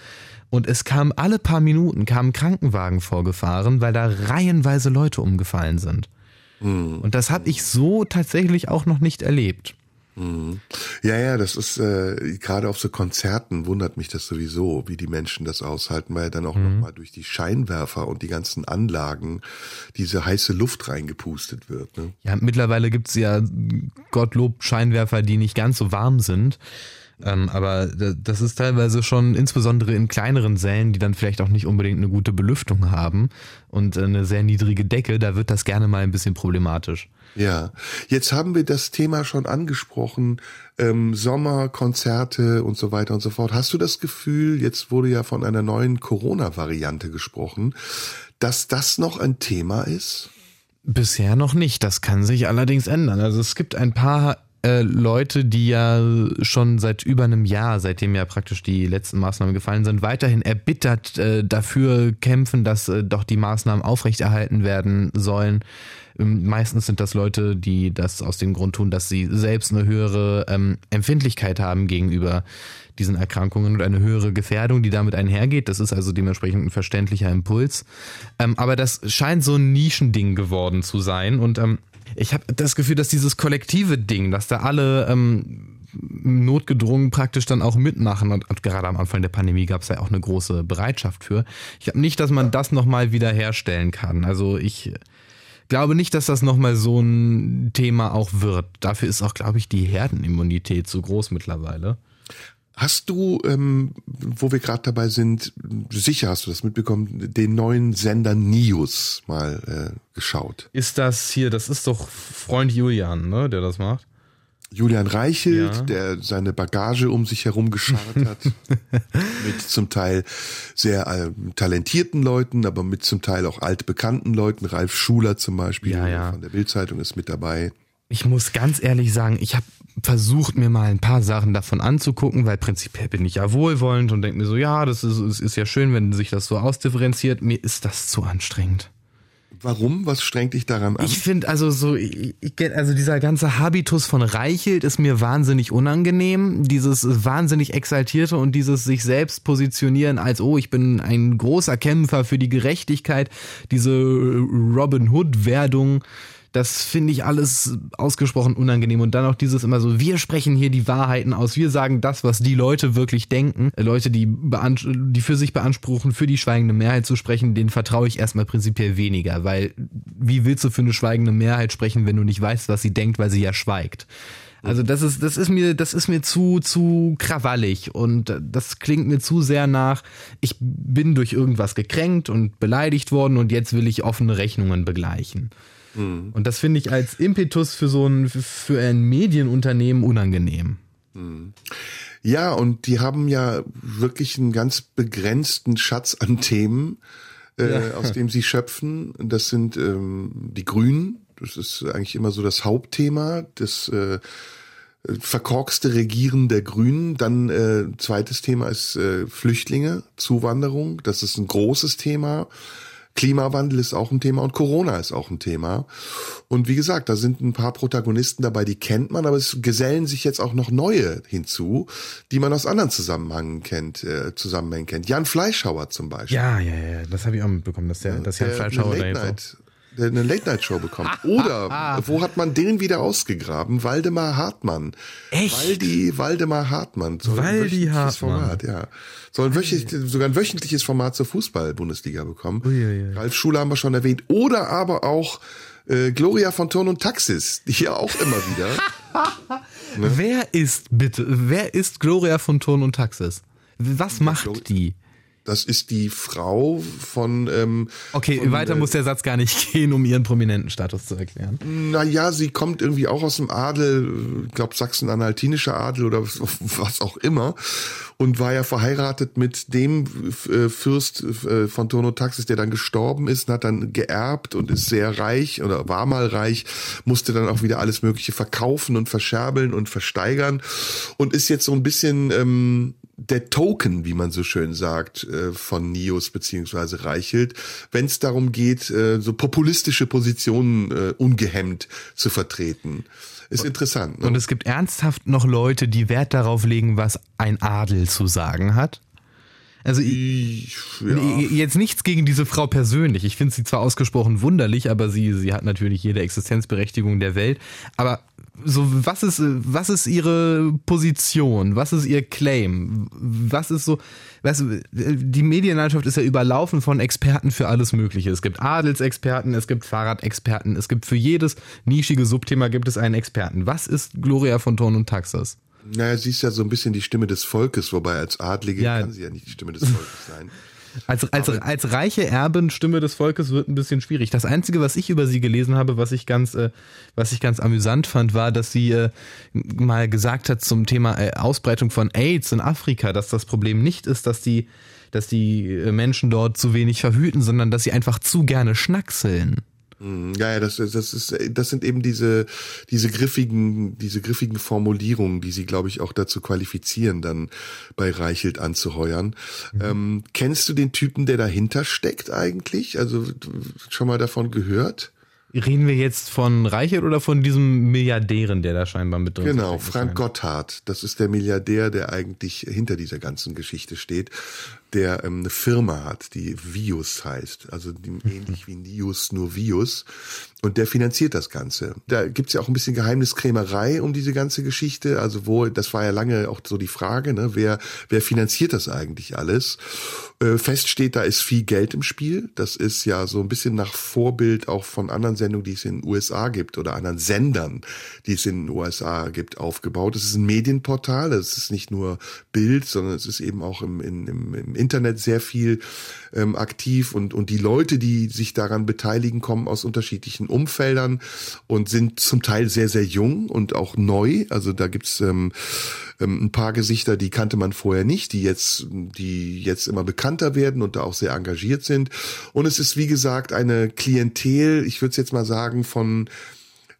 Und es kam alle paar Minuten kamen Krankenwagen vorgefahren, weil da reihenweise Leute umgefallen sind. Und das habe ich so tatsächlich auch noch nicht erlebt. Ja, ja, das ist äh, gerade auf so Konzerten wundert mich das sowieso, wie die Menschen das aushalten, weil dann auch noch mal durch die Scheinwerfer und die ganzen Anlagen diese heiße Luft reingepustet wird. Ne? Ja, mittlerweile gibt's ja Gottlob Scheinwerfer, die nicht ganz so warm sind. Ähm, aber da- das ist teilweise schon, insbesondere in kleineren Sälen, die dann vielleicht auch nicht unbedingt eine gute Belüftung haben und äh, eine sehr niedrige Decke, da wird das gerne mal ein bisschen problematisch. Ja, jetzt haben wir das Thema schon angesprochen, ähm, Sommer, Konzerte und so weiter und so fort. Hast du das Gefühl, jetzt wurde ja von einer neuen Corona-Variante gesprochen, dass das noch ein Thema ist? Bisher noch nicht. Das kann sich allerdings ändern. Also es gibt ein paar äh, Leute, die ja schon seit über einem Jahr, seitdem ja praktisch die letzten Maßnahmen gefallen sind, weiterhin erbittert äh, dafür kämpfen, dass äh, doch die Maßnahmen aufrechterhalten werden sollen. Ähm, Meistens sind das Leute, die das aus dem Grund tun, dass sie selbst eine höhere ähm, Empfindlichkeit haben gegenüber diesen Erkrankungen und eine höhere Gefährdung, die damit einhergeht. Das ist also dementsprechend ein verständlicher Impuls. Ähm, aber das scheint so ein Nischending geworden zu sein. Und ähm, ich habe das Gefühl, dass dieses kollektive Ding, dass da alle ähm, notgedrungen praktisch dann auch mitmachen. Und, und gerade am Anfang der Pandemie gab es ja auch eine große Bereitschaft für. Ich glaube nicht, dass man das nochmal wieder herstellen kann. Also ich glaube nicht, dass das nochmal so ein Thema auch wird. Dafür ist auch, glaube ich, die Herdenimmunität zu groß mittlerweile. Hast du, ähm, wo wir gerade dabei sind, sicher hast du das mitbekommen, den neuen Sender Nius mal äh, geschaut? Ist das hier, das ist doch Freund Julian, ne, der das macht? Julian Reichelt, Ja. der seine Bagage um sich herum geschart hat, mit zum Teil sehr äh, talentierten Leuten, aber mit zum Teil auch altbekannten Leuten. Ralf Schuler zum Beispiel Ja, ja. von der Bildzeitung ist mit dabei. Ich muss ganz ehrlich sagen, ich habe versucht, mir mal ein paar Sachen davon anzugucken, weil prinzipiell bin ich ja wohlwollend und denke mir so, ja, das ist, es ist ja schön, wenn sich das so ausdifferenziert. Mir ist das zu anstrengend. Warum? Was strengt dich daran an? Ich finde also so, ich, ich- also dieser ganze Habitus von Reichelt ist mir wahnsinnig unangenehm. Dieses wahnsinnig exaltierte und dieses sich selbst positionieren als, oh, ich bin ein großer Kämpfer für die Gerechtigkeit, diese Robin Hood-Werdung. Das finde ich alles ausgesprochen unangenehm. Und dann auch dieses immer so, wir sprechen hier die Wahrheiten aus, wir sagen das, was die Leute wirklich denken. Äh, Leute, die, die für sich beanspruchen, für die schweigende Mehrheit zu sprechen, denen vertraue ich erstmal prinzipiell weniger. Weil wie willst du für eine schweigende Mehrheit sprechen, wenn du nicht weißt, was sie denkt, weil sie ja schweigt? Also das ist, das ist mir, das ist mir zu, zu krawallig und das klingt mir zu sehr nach, ich bin durch irgendwas gekränkt und beleidigt worden und jetzt will ich offene Rechnungen begleichen. Und das finde ich als Impetus für so ein, für ein Medienunternehmen unangenehm. Ja, und die haben ja wirklich einen ganz begrenzten Schatz an Themen, äh, aus dem sie schöpfen. Das sind ähm, die Grünen. Das ist eigentlich immer so das Hauptthema, das äh, verkorkste Regieren der Grünen. Dann äh, zweites Thema ist äh, Flüchtlinge, Zuwanderung. Das ist ein großes Thema. Klimawandel ist auch ein Thema und Corona ist auch ein Thema. Und wie gesagt, da sind ein paar Protagonisten dabei, die kennt man, aber es gesellen sich jetzt auch noch neue hinzu, die man aus anderen Zusammenhängen kennt, äh, Zusammenhängen kennt. Jan Fleischhauer zum Beispiel. Ja, ja, ja, das habe ich auch mitbekommen, dass der, dass Jan Fleischhauer da jetzt Eine Late Night Show bekommt. Oder wo hat man den wieder ausgegraben? Waldemar Hartmann. Echt? Waldi Waldemar Hartmann. So Waldi Hartmann. Format, ja. Soll ein sogar ein wöchentliches Format zur Fußball-Bundesliga bekommen. Uiuiui. Ralf Schuler haben wir schon erwähnt. Oder aber auch äh, Gloria von Turn und Taxis, die ja auch immer wieder. Wer ist bitte, wer ist Gloria von Turn und Taxis? Was macht die? Das ist die Frau von ähm, Okay, von, weiter äh, muss der Satz gar nicht gehen, um ihren prominenten Status zu erklären. Naja, sie kommt irgendwie auch aus dem Adel, ich glaube Sachsen-Anhaltinischer Adel oder was auch immer und war ja verheiratet mit dem äh, Fürst äh, von Turno-Taxis, der dann gestorben ist und hat dann geerbt und ist sehr reich oder war mal reich, musste dann auch wieder alles mögliche verkaufen und verscherbeln und versteigern und ist jetzt so ein bisschen ähm, der Token, wie man so schön sagt, äh, von Nios beziehungsweise Reichelt, wenn es darum geht, äh, so populistische Positionen äh, ungehemmt zu vertreten. Ist interessant. Ne? Und es gibt ernsthaft noch Leute, die Wert darauf legen, was ein Adel zu sagen hat. Also Ich- ja. Jetzt nichts gegen diese Frau persönlich. Ich finde sie zwar ausgesprochen wunderlich, aber sie, sie hat natürlich jede Existenzberechtigung der Welt. Aber so, was ist, was ist ihre Position? Was ist ihr Claim? Was ist so, du, die Medienlandschaft ist ja überlaufen von Experten für alles Mögliche. Es gibt Adelsexperten, es gibt Fahrradexperten, es gibt für jedes nischige Subthema gibt es einen Experten. Was ist Gloria von Thorn und Taxis? Naja, sie ist ja so ein bisschen die Stimme des Volkes, wobei als Adlige Ja. kann sie ja nicht die Stimme des Volkes sein. Als, als, als reiche Erbin Stimme des Volkes wird ein bisschen schwierig. Das Einzige, was ich über sie gelesen habe, was ich ganz, äh, was ich ganz amüsant fand, war, dass sie äh, mal gesagt hat zum Thema äh, Ausbreitung von AIDS in Afrika, dass das Problem nicht ist, dass die, dass die äh, Menschen dort zu wenig verhüten, sondern dass sie einfach zu gerne schnackseln. Mm, Ja, ja, das, das ist, das sind eben diese, diese griffigen, diese griffigen Formulierungen, die sie, glaube ich, auch dazu qualifizieren, dann bei Reichelt anzuheuern. Ähm, kennst du den Typen, der dahinter steckt eigentlich? Also schon mal davon gehört? Reden wir jetzt von Reichelt oder von diesem Milliardären, der da scheinbar mit drin Genau, steckt? Frank Gotthard. Das ist der Milliardär, der eigentlich hinter dieser ganzen Geschichte steht. Der ähm, eine Firma hat, die Vius heißt, also die, ähnlich wie Nius, nur Vius. Und der finanziert das Ganze. Da gibt's ja auch ein bisschen Geheimniskrämerei um diese ganze Geschichte. Also wo, das war ja lange auch so die Frage, ne, wer, wer finanziert das eigentlich alles? Äh, fest steht, da ist viel Geld im Spiel. Das ist ja so ein bisschen nach Vorbild auch von anderen Sendungen, die es in den USA gibt oder anderen Sendern, die es in den USA gibt, aufgebaut. Es ist ein Medienportal. Es ist nicht nur Bild, sondern es ist eben auch im, im, im Internet sehr viel ähm, aktiv und, und die Leute, die sich daran beteiligen, kommen aus unterschiedlichen Umfeldern und sind zum Teil sehr, sehr jung und auch neu. Also da gibt's ähm, ähm, ein paar Gesichter, die kannte man vorher nicht, die jetzt, die jetzt immer bekannter werden und da auch sehr engagiert sind. Und es ist, wie gesagt, eine Klientel, ich würde es jetzt mal sagen, von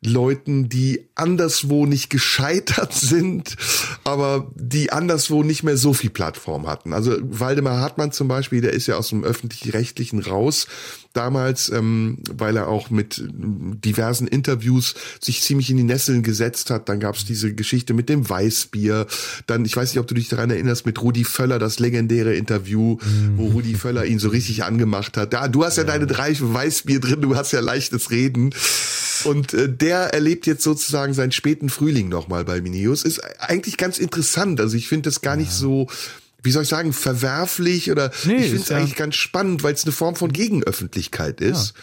Leuten, die anderswo nicht gescheitert sind, aber die anderswo nicht mehr so viel Plattform hatten. Also Waldemar Hartmann zum Beispiel, der ist ja aus dem öffentlich-rechtlichen raus damals, ähm, weil er auch mit diversen Interviews sich ziemlich in die Nesseln gesetzt hat. Dann gab es diese Geschichte mit dem Weißbier. Dann, ich weiß nicht, ob du dich daran erinnerst, mit Rudi Völler, das legendäre Interview, mhm. wo Rudi Völler ihn so richtig angemacht hat. Ja, du hast ja, ja. deine drei Weißbier drin, du hast ja leichtes Reden. Und äh, der erlebt jetzt sozusagen seinen späten Frühling nochmal bei Minius. Ist eigentlich ganz interessant. Also ich finde das gar nicht so wie soll ich sagen, verwerflich oder nee, ich finde es ja eigentlich ganz spannend, weil es eine Form von Gegenöffentlichkeit ist. Ja.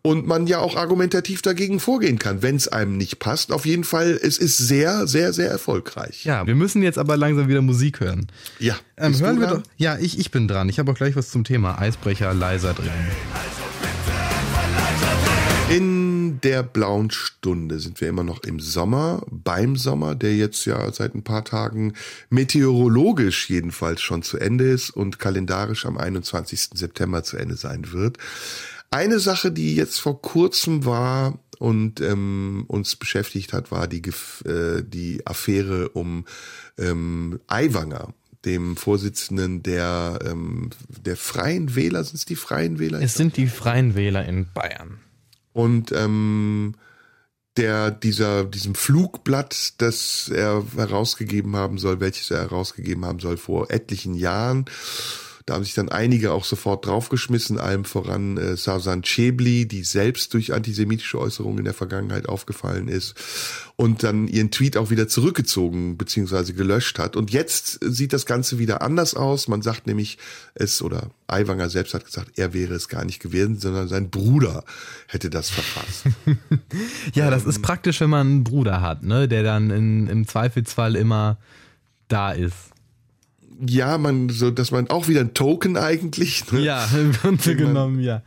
Und man ja auch argumentativ dagegen vorgehen kann, wenn es einem nicht passt. Auf jeden Fall, es ist sehr, sehr, sehr erfolgreich. Ja, wir müssen jetzt aber langsam wieder Musik hören. Ja. Ähm, hören wir doch. Ja, ich, ich bin dran. Ich habe auch gleich was zum Thema Eisbrecher leiser drin. In der blauen Stunde sind wir immer noch im Sommer, beim Sommer, der jetzt ja seit ein paar Tagen meteorologisch jedenfalls schon zu Ende ist und kalendarisch am 21. September zu Ende sein wird. Eine Sache, die jetzt vor kurzem war und ähm, uns beschäftigt hat, war die, äh, die Affäre um ähm, Aiwanger dem Vorsitzenden der, ähm, der Freien Wähler, sind es die Freien Wähler? Es sind die Freien Wähler in Bayern. Und ähm, der dieser diesem Flugblatt, das er herausgegeben haben soll, welches er herausgegeben haben soll vor etlichen Jahren, da haben sich dann einige auch sofort draufgeschmissen, allem voran äh, Savsan Chebli, die selbst durch antisemitische Äußerungen in der Vergangenheit aufgefallen ist und dann ihren Tweet auch wieder zurückgezogen bzw. gelöscht hat. Und jetzt sieht das Ganze wieder anders aus. Man sagt nämlich es, oder Aiwanger selbst hat gesagt, er wäre es gar nicht gewesen, sondern sein Bruder hätte das verfasst. ja, das ähm, ist praktisch, wenn man einen Bruder hat, ne, der dann in, im Zweifelsfall immer da ist ja, man, so, dass man auch wieder ein Token eigentlich. Ne? Ja, im Grunde genommen, ja.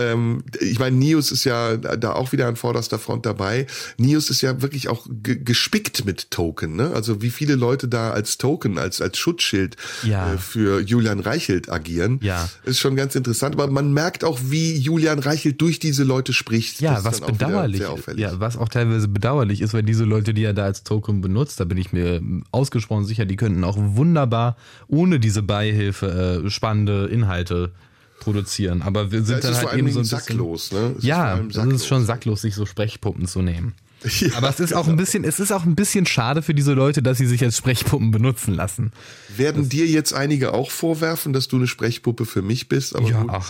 Ähm, ich meine, Nius ist ja da auch wieder an vorderster Front dabei. Nius ist ja wirklich auch gespickt mit Token, ne? Also wie viele Leute da als Token, als, als Schutzschild ja. äh, für Julian Reichelt agieren. Ja. Ist schon ganz interessant. Aber man merkt auch, wie Julian Reichelt durch diese Leute spricht. Ja, was bedauerlich. Ja, was auch teilweise bedauerlich ist, weil diese Leute, die er da als Token benutzt, da bin ich mir ausgesprochen sicher, die könnten auch wunderbar ohne diese Beihilfe äh, spannende Inhalte produzieren. Aber wir sind ja, dann halt eben so ein sacklos, ne? Es ja, es ist schon sacklos, sich so Sprechpuppen zu nehmen. Ja, Aber es ist auch ein genau. bisschen, es ist auch ein bisschen schade für diese Leute, dass sie sich als Sprechpuppen benutzen lassen. Werden das dir jetzt einige auch vorwerfen, dass du eine Sprechpuppe für mich bist? Aber ja, gut,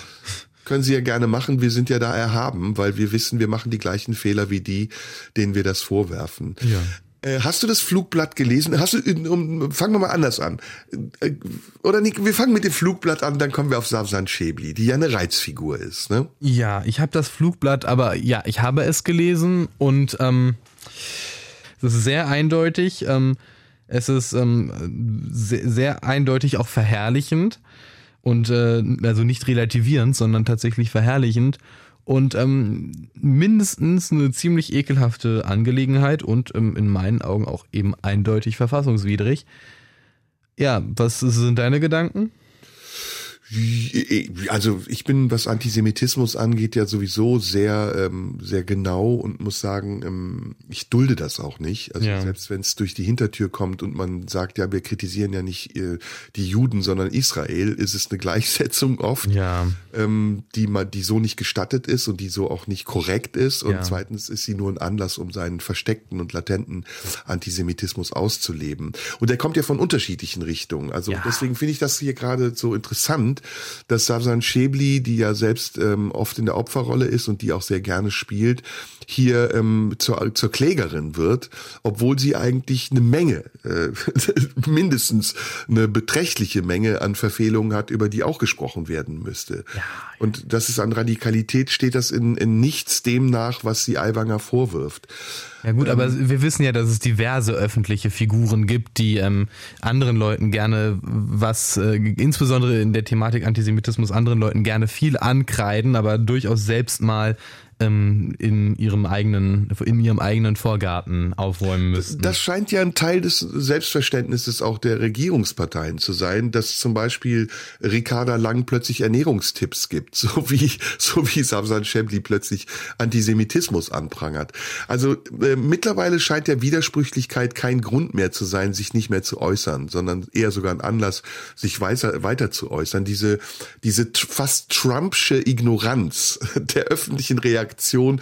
können sie ja gerne machen. Wir sind ja da erhaben, weil wir wissen, wir machen die gleichen Fehler wie die, denen wir das vorwerfen. Ja. Äh, hast du das Flugblatt gelesen? Hast du, um, fangen wir mal anders an. Äh, oder Nick, wir fangen mit dem Flugblatt an, dann kommen wir auf Savsan Schäbli, die ja eine Reizfigur ist, ne? Ja, ich habe das Flugblatt, aber ja, ich habe es gelesen und ähm, es ist sehr eindeutig. Ähm, es ist ähm, sehr, sehr eindeutig auch verherrlichend und äh, also nicht relativierend, sondern tatsächlich verherrlichend und ähm, mindestens eine ziemlich ekelhafte Angelegenheit und ähm, in meinen Augen auch eben eindeutig verfassungswidrig. Ja, was sind deine Gedanken? Also ich bin, was Antisemitismus angeht, ja sowieso sehr, ähm, sehr genau und muss sagen, ähm, ich dulde das auch nicht. Also Ja. selbst wenn es durch die Hintertür kommt und man sagt, ja, wir kritisieren ja nicht äh, die Juden, sondern Israel, ist es eine Gleichsetzung oft, Ja. ähm, die man, die so nicht gestattet ist und die so auch nicht korrekt ist. Und Ja. zweitens ist sie nur ein Anlass, um seinen versteckten und latenten Antisemitismus auszuleben. Und der kommt ja von unterschiedlichen Richtungen. Also deswegen finde ich das hier gerade so interessant, dass Savsan Schäbli, die ja selbst ähm, oft in der Opferrolle ist und die auch sehr gerne spielt, hier ähm, zur, zur Klägerin wird, obwohl sie eigentlich eine Menge, äh, mindestens eine beträchtliche Menge an Verfehlungen hat, über die auch gesprochen werden müsste. Und das ist an Radikalität steht das in, in nichts dem nach, was sie Aiwanger vorwirft. Ja gut, aber wir wissen ja, dass es diverse öffentliche Figuren gibt, die ähm, anderen Leuten gerne was, äh, insbesondere in der Thematik Antisemitismus, anderen Leuten gerne viel ankreiden, aber durchaus selbst mal ähm, in ihrem eigenen, in ihrem eigenen Vorgarten aufräumen müssen. Das scheint ja ein Teil des Selbstverständnisses auch der Regierungsparteien zu sein, dass zum Beispiel Ricarda Lang plötzlich Ernährungstipps gibt, so wie, so wie Savsan Schembli plötzlich Antisemitismus anprangert. Also äh, mittlerweile scheint ja Widersprüchlichkeit kein Grund mehr zu sein, sich nicht mehr zu äußern, sondern eher sogar ein Anlass, sich weiter, weiter zu äußern. Diese, diese fast Trumpsche Ignoranz der öffentlichen Reaktion.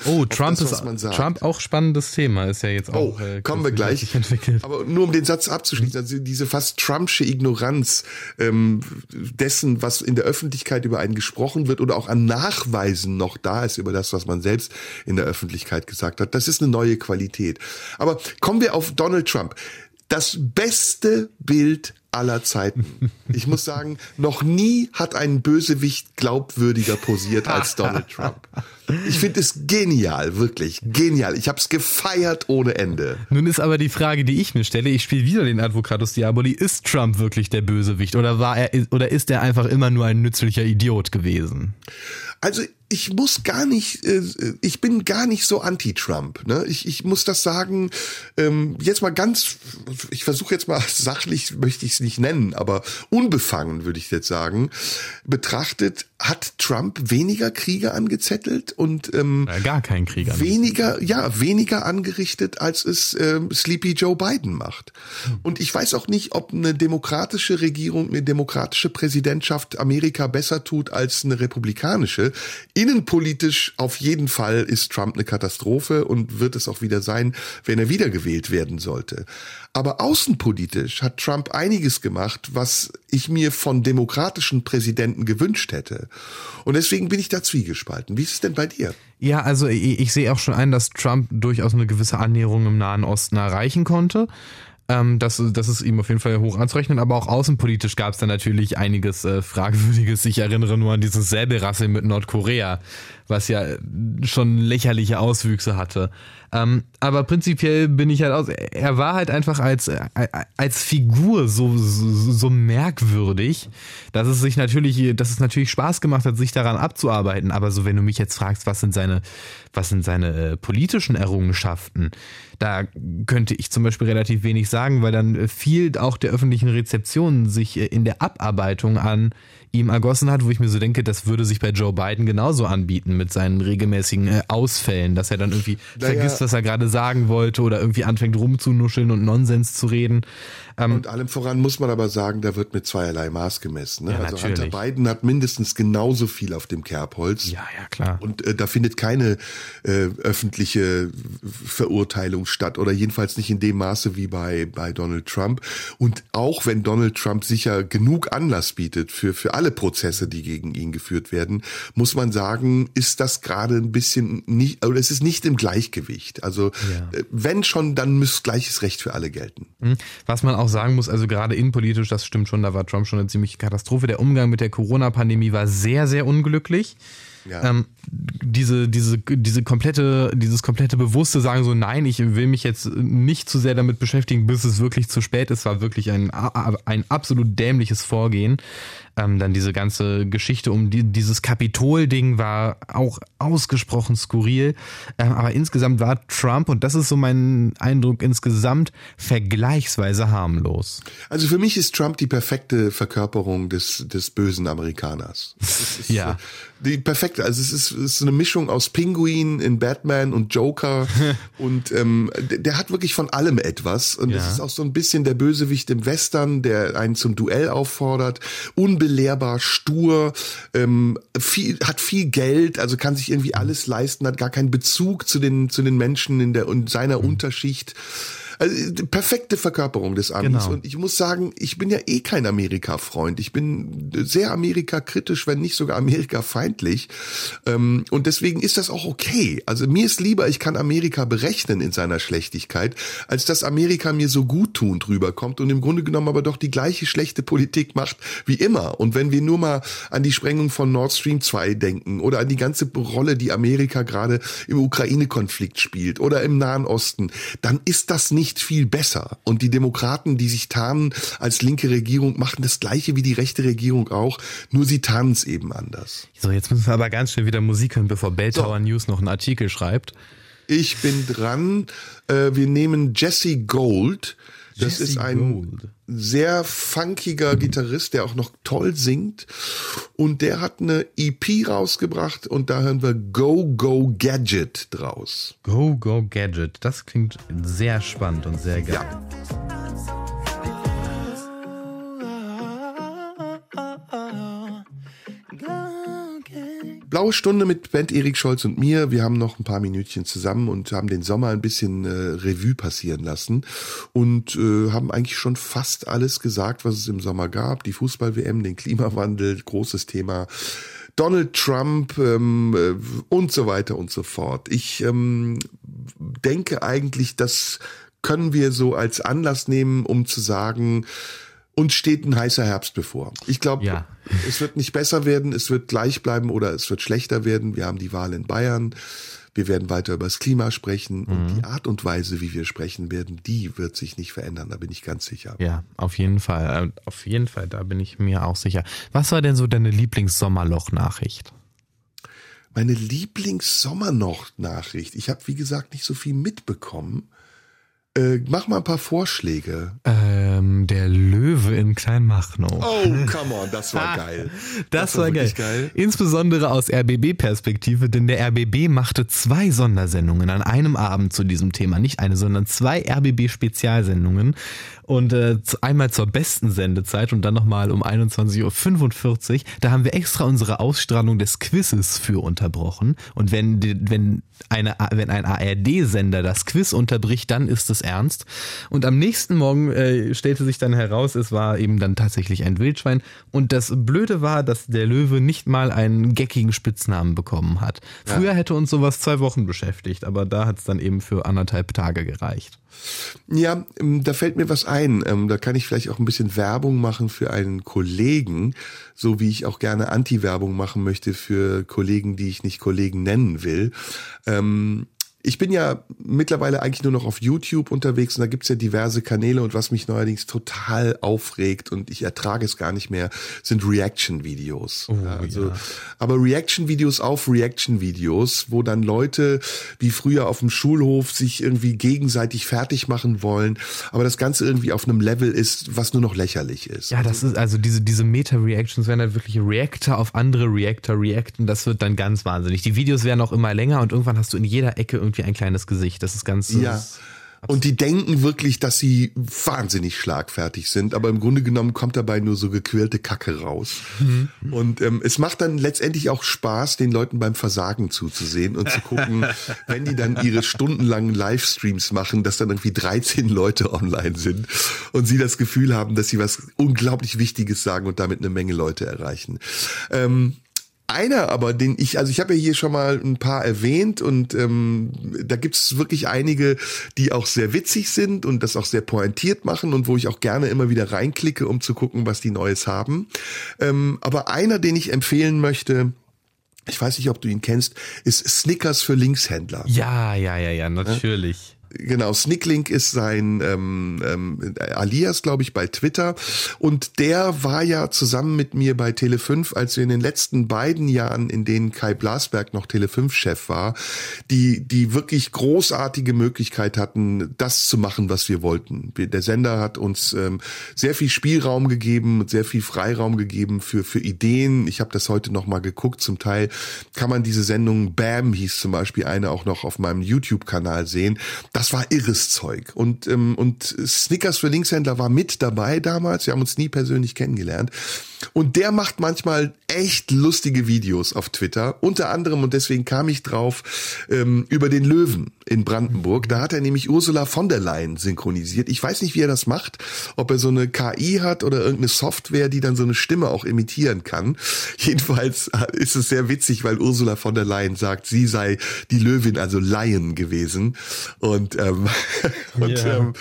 Oh, auf Trump das, ist man sagt. Trump auch spannendes Thema, ist ja jetzt Oh, auch. äh, kommen wir gleich. Aber nur um den Satz abzuschließen, also diese fast Trumpsche Ignoranz ähm, dessen, was in der Öffentlichkeit über einen gesprochen wird oder auch an Nachweisen noch da ist über das, was man selbst in der Öffentlichkeit gesagt hat, das ist eine neue Qualität. Aber kommen wir auf Donald Trump. Das beste Bild aller Zeiten. Ich muss sagen, noch nie hat ein Bösewicht glaubwürdiger posiert als Donald Trump. Ich finde es genial, wirklich genial. Ich habe es gefeiert ohne Ende. Nun ist aber die Frage, die ich mir stelle, ich spiele wieder den Advocatus Diaboli, ist Trump wirklich der Bösewicht oder war er oder ist er einfach immer nur ein nützlicher Idiot gewesen? Also ich muss gar nicht, äh, ich bin gar nicht so anti-Trump. Ne? Ich, ich muss das sagen, ähm, jetzt mal ganz, ich versuche jetzt mal sachlich, möchte ich nicht nennen, aber unbefangen würde ich jetzt sagen, betrachtet, hat Trump weniger Kriege angezettelt und ähm, gar kein Krieg weniger, ja, weniger angerichtet, als es ähm, Sleepy Joe Biden macht. Und ich weiß auch nicht, ob eine demokratische Regierung, eine demokratische Präsidentschaft Amerika besser tut als eine republikanische. Innenpolitisch auf jeden Fall ist Trump eine Katastrophe und wird es auch wieder sein, wenn er wiedergewählt werden sollte. Aber außenpolitisch hat Trump einiges gemacht, was ich mir von demokratischen Präsidenten gewünscht hätte. Und deswegen bin ich da zwiegespalten. Wie ist es denn bei dir? Ja, also ich, ich sehe auch schon ein, dass Trump durchaus eine gewisse Annäherung im Nahen Osten erreichen konnte. Ähm, das, das ist ihm auf jeden Fall hoch anzurechnen, aber auch außenpolitisch gab es da natürlich einiges äh, Fragwürdiges. Ich erinnere nur an dieses Säbelrassel mit Nordkorea, was ja schon lächerliche Auswüchse hatte. Ähm, aber prinzipiell bin ich halt aus. Er war halt einfach als, äh, als Figur so, so, so merkwürdig, dass es sich natürlich, dass es natürlich Spaß gemacht hat, sich daran abzuarbeiten. Aber so, wenn du mich jetzt fragst, was sind seine, was sind seine äh, politischen Errungenschaften, da könnte ich zum Beispiel relativ wenig sagen, weil dann äh, viel auch der öffentlichen Rezeption sich äh, in der Abarbeitung an ihm ergossen hat, wo ich mir so denke, das würde sich bei Joe Biden genauso anbieten mit seinen regelmäßigen äh, Ausfällen, dass er dann irgendwie Naja. vergisst, was er gerade sagen wollte oder irgendwie anfängt rumzunuscheln und Nonsens zu reden. Ähm, Und allem voran muss man aber sagen, da wird mit zweierlei Maß gemessen. Ne? Ja, also natürlich. Hunter Biden hat mindestens genauso viel auf dem Kerbholz. ja, ja, klar. Und äh, da findet keine äh, öffentliche Verurteilung statt oder jedenfalls nicht in dem Maße wie bei, bei Donald Trump. Und auch wenn Donald Trump sicher genug Anlass bietet für, für alle Prozesse, die gegen ihn geführt werden, muss man sagen, ist das gerade ein bisschen nicht, oder es ist nicht im Gleichgewicht. Also Ja. äh, wenn schon, dann muss gleiches Recht für alle gelten. Hm. Was man auch sagen muss, also gerade innenpolitisch, das stimmt schon, da war Trump schon eine ziemliche Katastrophe. Der Umgang mit der Corona-Pandemie war sehr, sehr unglücklich. Ja. Ähm, diese, diese, diese komplette, dieses komplette bewusste Sagen so, nein, ich will mich jetzt nicht zu sehr damit beschäftigen, bis es wirklich zu spät ist, war wirklich ein, ein absolut dämliches Vorgehen. Ähm, dann diese ganze Geschichte um die, dieses Kapitol-Ding war auch ausgesprochen skurril. Ähm, aber insgesamt war Trump, und das ist so mein Eindruck insgesamt, vergleichsweise harmlos. Also für mich ist Trump die perfekte Verkörperung des, des bösen Amerikaners. Ist, ja. Die perfekte, also es ist, ist eine Mischung aus Pinguin in Batman und Joker und ähm, der, hat wirklich von allem etwas und das Ja. ist auch so ein bisschen der Bösewicht im Western, der einen zum Duell auffordert, unbelehrbar, stur, ähm, viel, hat viel Geld, also kann sich irgendwie alles leisten, hat gar keinen Bezug zu den zu den Menschen in der und seiner Unterschicht. Also, perfekte Verkörperung des Amis. Genau. Und ich muss sagen, ich bin ja eh kein Amerika-Freund. Ich bin sehr Amerika-kritisch, wenn nicht sogar Amerika-feindlich. Ähm, und deswegen ist das auch okay. Also mir ist lieber, ich kann Amerika berechnen in seiner Schlechtigkeit, als dass Amerika mir so guttunend rüberkommt und im Grunde genommen aber doch die gleiche schlechte Politik macht wie immer. Und wenn wir nur mal an die Sprengung von Nord Stream 2 denken oder an die ganze Rolle, die Amerika gerade im Ukraine-Konflikt spielt oder im Nahen Osten, dann ist das nicht viel besser. Und die Demokraten, die sich tarnen als linke Regierung, machen das gleiche wie die rechte Regierung auch, nur sie tarnen es eben anders. So, jetzt müssen wir aber ganz schnell wieder Musik hören, bevor Bell So. Tower News noch einen Artikel schreibt. Ich bin dran. Äh, wir nehmen Jesse Gold. Das Jesse ist ein Gold. sehr funkiger Gitarrist, der auch noch toll singt. Und der hat eine EP rausgebracht und da hören wir Go Go Gadget draus. Go Go Gadget. Das klingt sehr spannend und sehr geil. Ja. Blaue Stunde mit Band Erik Scholz und mir. Wir haben noch ein paar Minütchen zusammen und haben den Sommer ein bisschen äh, Revue passieren lassen und äh, haben eigentlich schon fast alles gesagt, was es im Sommer gab. Die Fußball-WM, den Klimawandel, großes Thema. Donald Trump ähm, äh, und so weiter und so fort. Ich ähm, denke eigentlich, das können wir so als Anlass nehmen, um zu sagen, uns steht ein heißer Herbst bevor. Ich glaube, Ja. es wird nicht besser werden, es wird gleich bleiben oder es wird schlechter werden. Wir haben die Wahl in Bayern. Wir werden weiter über das Klima sprechen und Mhm. die Art und Weise, wie wir sprechen werden, die wird sich nicht verändern, da bin ich ganz sicher. Ja, auf jeden Fall. Äh, Auf jeden Fall, da bin ich mir auch sicher. Was war denn so deine Lieblings-Sommerloch-Nachricht? Meine Lieblings-Sommernoch-Nachricht. Ich habe, wie gesagt, nicht so viel mitbekommen. Äh, mach mal ein paar Vorschläge. Ähm, der Löwe in Kleinmachnow. Oh, come on, das war geil. Das, war, geil. wirklich geil. Insbesondere aus RBB-Perspektive, denn der RBB machte zwei Sondersendungen an einem Abend zu diesem Thema. Nicht eine, sondern zwei RBB-Spezialsendungen. Und äh, einmal zur besten Sendezeit und dann nochmal um 21.45 Uhr. Da haben wir extra unsere Ausstrahlung des Quizzes für unterbrochen. Und wenn, wenn, eine, wenn ein ARD-Sender das Quiz unterbricht, dann ist es ernst. Und am nächsten Morgen äh, stellte sich dann heraus, es war eben dann tatsächlich ein Wildschwein. Und das Blöde war, dass der Löwe nicht mal einen geckigen Spitznamen bekommen hat. Früher hätte uns sowas zwei Wochen beschäftigt, aber da hat es dann eben für anderthalb Tage gereicht. Ja, ähm, da fällt mir was ein. Ähm, Da kann ich vielleicht auch ein bisschen Werbung machen für einen Kollegen, so wie ich auch gerne Anti-Werbung machen möchte für Kollegen, die ich nicht Kollegen nennen will. Ähm, Ich bin ja mittlerweile eigentlich nur noch auf YouTube unterwegs und da gibt's ja diverse Kanäle und was mich neuerdings total aufregt und ich ertrage es gar nicht mehr, sind Reaction-Videos. ja, also, Aber Reaction-Videos auf Reaction-Videos, wo dann Leute wie früher auf dem Schulhof sich irgendwie gegenseitig fertig machen wollen, aber das Ganze irgendwie auf einem Level ist, was nur noch lächerlich ist. Ja, das ist also diese, diese Meta-Reactions werden halt wirklich Reactor auf andere Reactor reacten. Das wird dann ganz wahnsinnig. Die Videos werden auch immer länger und irgendwann hast du in jeder Ecke irgendwie ein kleines Gesicht. Das ist ganz. Ja. ist- Und die denken wirklich, dass sie wahnsinnig schlagfertig sind, aber im Grunde genommen kommt dabei nur so gequirlte Kacke raus. Und ähm, es macht dann letztendlich auch Spaß, den Leuten beim Versagen zuzusehen und zu gucken, wenn die dann ihre stundenlangen Livestreams machen, dass dann irgendwie 13 Leute online sind und sie das Gefühl haben, dass sie was unglaublich Wichtiges sagen und damit eine Menge Leute erreichen. Ähm, einer aber, den ich, also ich habe ja hier schon mal ein paar erwähnt und ähm, da gibt's wirklich einige, die auch sehr witzig sind und das auch sehr pointiert machen und wo ich auch gerne immer wieder reinklicke, um zu gucken, was die Neues haben. Ähm, aber einer, den ich empfehlen möchte, ich weiß nicht, ob du ihn kennst, ist Snickers für Linkshändler. Ja, ja, ja, ja, natürlich. Genau, Snicklink ist sein ähm, ähm, Alias, glaube ich, bei Twitter. Und der war ja zusammen mit mir bei Tele5, als wir in den letzten beiden Jahren, in denen Kai Blasberg noch Tele5-Chef war, die, die wirklich großartige Möglichkeit hatten, das zu machen, was wir wollten. Der Sender hat uns ähm, sehr viel Spielraum gegeben, sehr viel Freiraum gegeben für, für Ideen. Ich habe das heute noch mal geguckt. Zum Teil kann man diese Sendung Bam hieß zum Beispiel eine auch noch auf meinem YouTube-Kanal sehen das war irres Zeug. Und, ähm, und Snickers für Linkshändler war mit dabei damals. Wir haben uns nie persönlich kennengelernt. Und der macht manchmal echt lustige Videos auf Twitter. Unter anderem, und deswegen kam ich drauf, ähm, über den Löwen in Brandenburg. Da hat er nämlich Ursula von der Leyen synchronisiert. Ich weiß nicht, wie er das macht. Ob er so eine KI hat oder irgendeine Software, die dann so eine Stimme auch imitieren kann. Jedenfalls ist es sehr witzig, weil Ursula von der Leyen sagt, sie sei die Löwin, also Lion gewesen. Und, ähm, und yeah. ähm,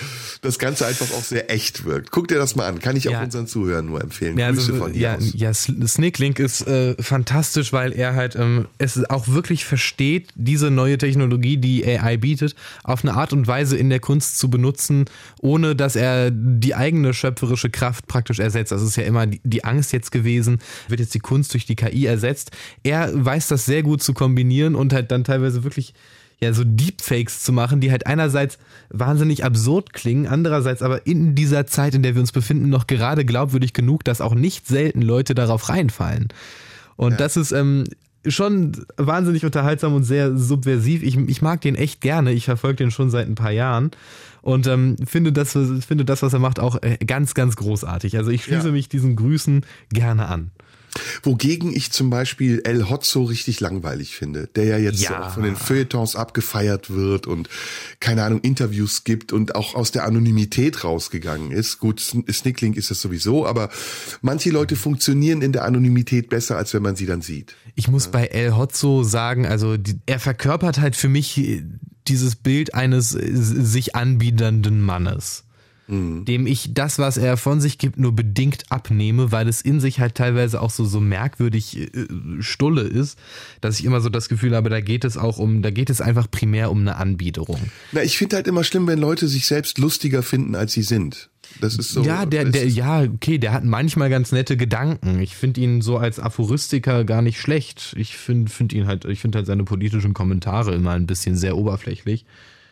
das Ganze einfach auch sehr echt wirkt. Guck dir das mal an. Kann ich ja. auch unseren Zuhörern nur empfehlen. Ja, Grüße also, von hier ja, aus. Ja, Snicklink ist äh, fantastisch, weil er halt ähm, es auch wirklich versteht, diese neue Technologie, die AI bietet, auf eine Art und Weise in der Kunst zu benutzen, ohne dass er die eigene schöpferische Kraft praktisch ersetzt. Das ist ja immer die, die Angst jetzt gewesen, wird jetzt die Kunst durch die KI ersetzt. Er weiß das sehr gut zu kombinieren und halt dann teilweise wirklich ja so Deepfakes zu machen, die halt einerseits wahnsinnig absurd klingen, andererseits aber in dieser Zeit, in der wir uns befinden, noch gerade glaubwürdig genug, dass auch nicht selten Leute darauf reinfallen. Und ja. das ist ähm, schon wahnsinnig unterhaltsam und sehr subversiv. Ich, ich mag den echt gerne. Ich verfolge den schon seit ein paar Jahren und ähm, finde, das, finde das, was er macht, auch äh, ganz, ganz großartig. Also ich schließe ja. mich diesen Grüßen gerne an. Wogegen ich zum Beispiel El Hotzo richtig langweilig finde, der ja jetzt ja. von den Feuilletons abgefeiert wird und keine Ahnung, Interviews gibt und auch aus der Anonymität rausgegangen ist. Gut, Snicklink ist das sowieso, aber manche Leute funktionieren in der Anonymität besser, als wenn man sie dann sieht. Ich muss ja. bei El Hotzo sagen, also die, er verkörpert halt für mich dieses Bild eines äh, sich anbiedernden Mannes mhm. dem ich das, was er von sich gibt, nur bedingt abnehme, weil es in sich halt teilweise auch so, so merkwürdig äh, stulle ist, dass ich immer so das Gefühl habe, da geht es auch um, da geht es einfach primär um eine Anbiederung. Na, ich finde halt immer schlimm, wenn Leute sich selbst lustiger finden, als sie sind. Das ist so. Ja, der, der, ja, okay, der hat manchmal ganz nette Gedanken. Ich finde ihn so als Aphoristiker gar nicht schlecht. Ich finde find ihn halt, ich finde halt seine politischen Kommentare immer ein bisschen sehr oberflächlich.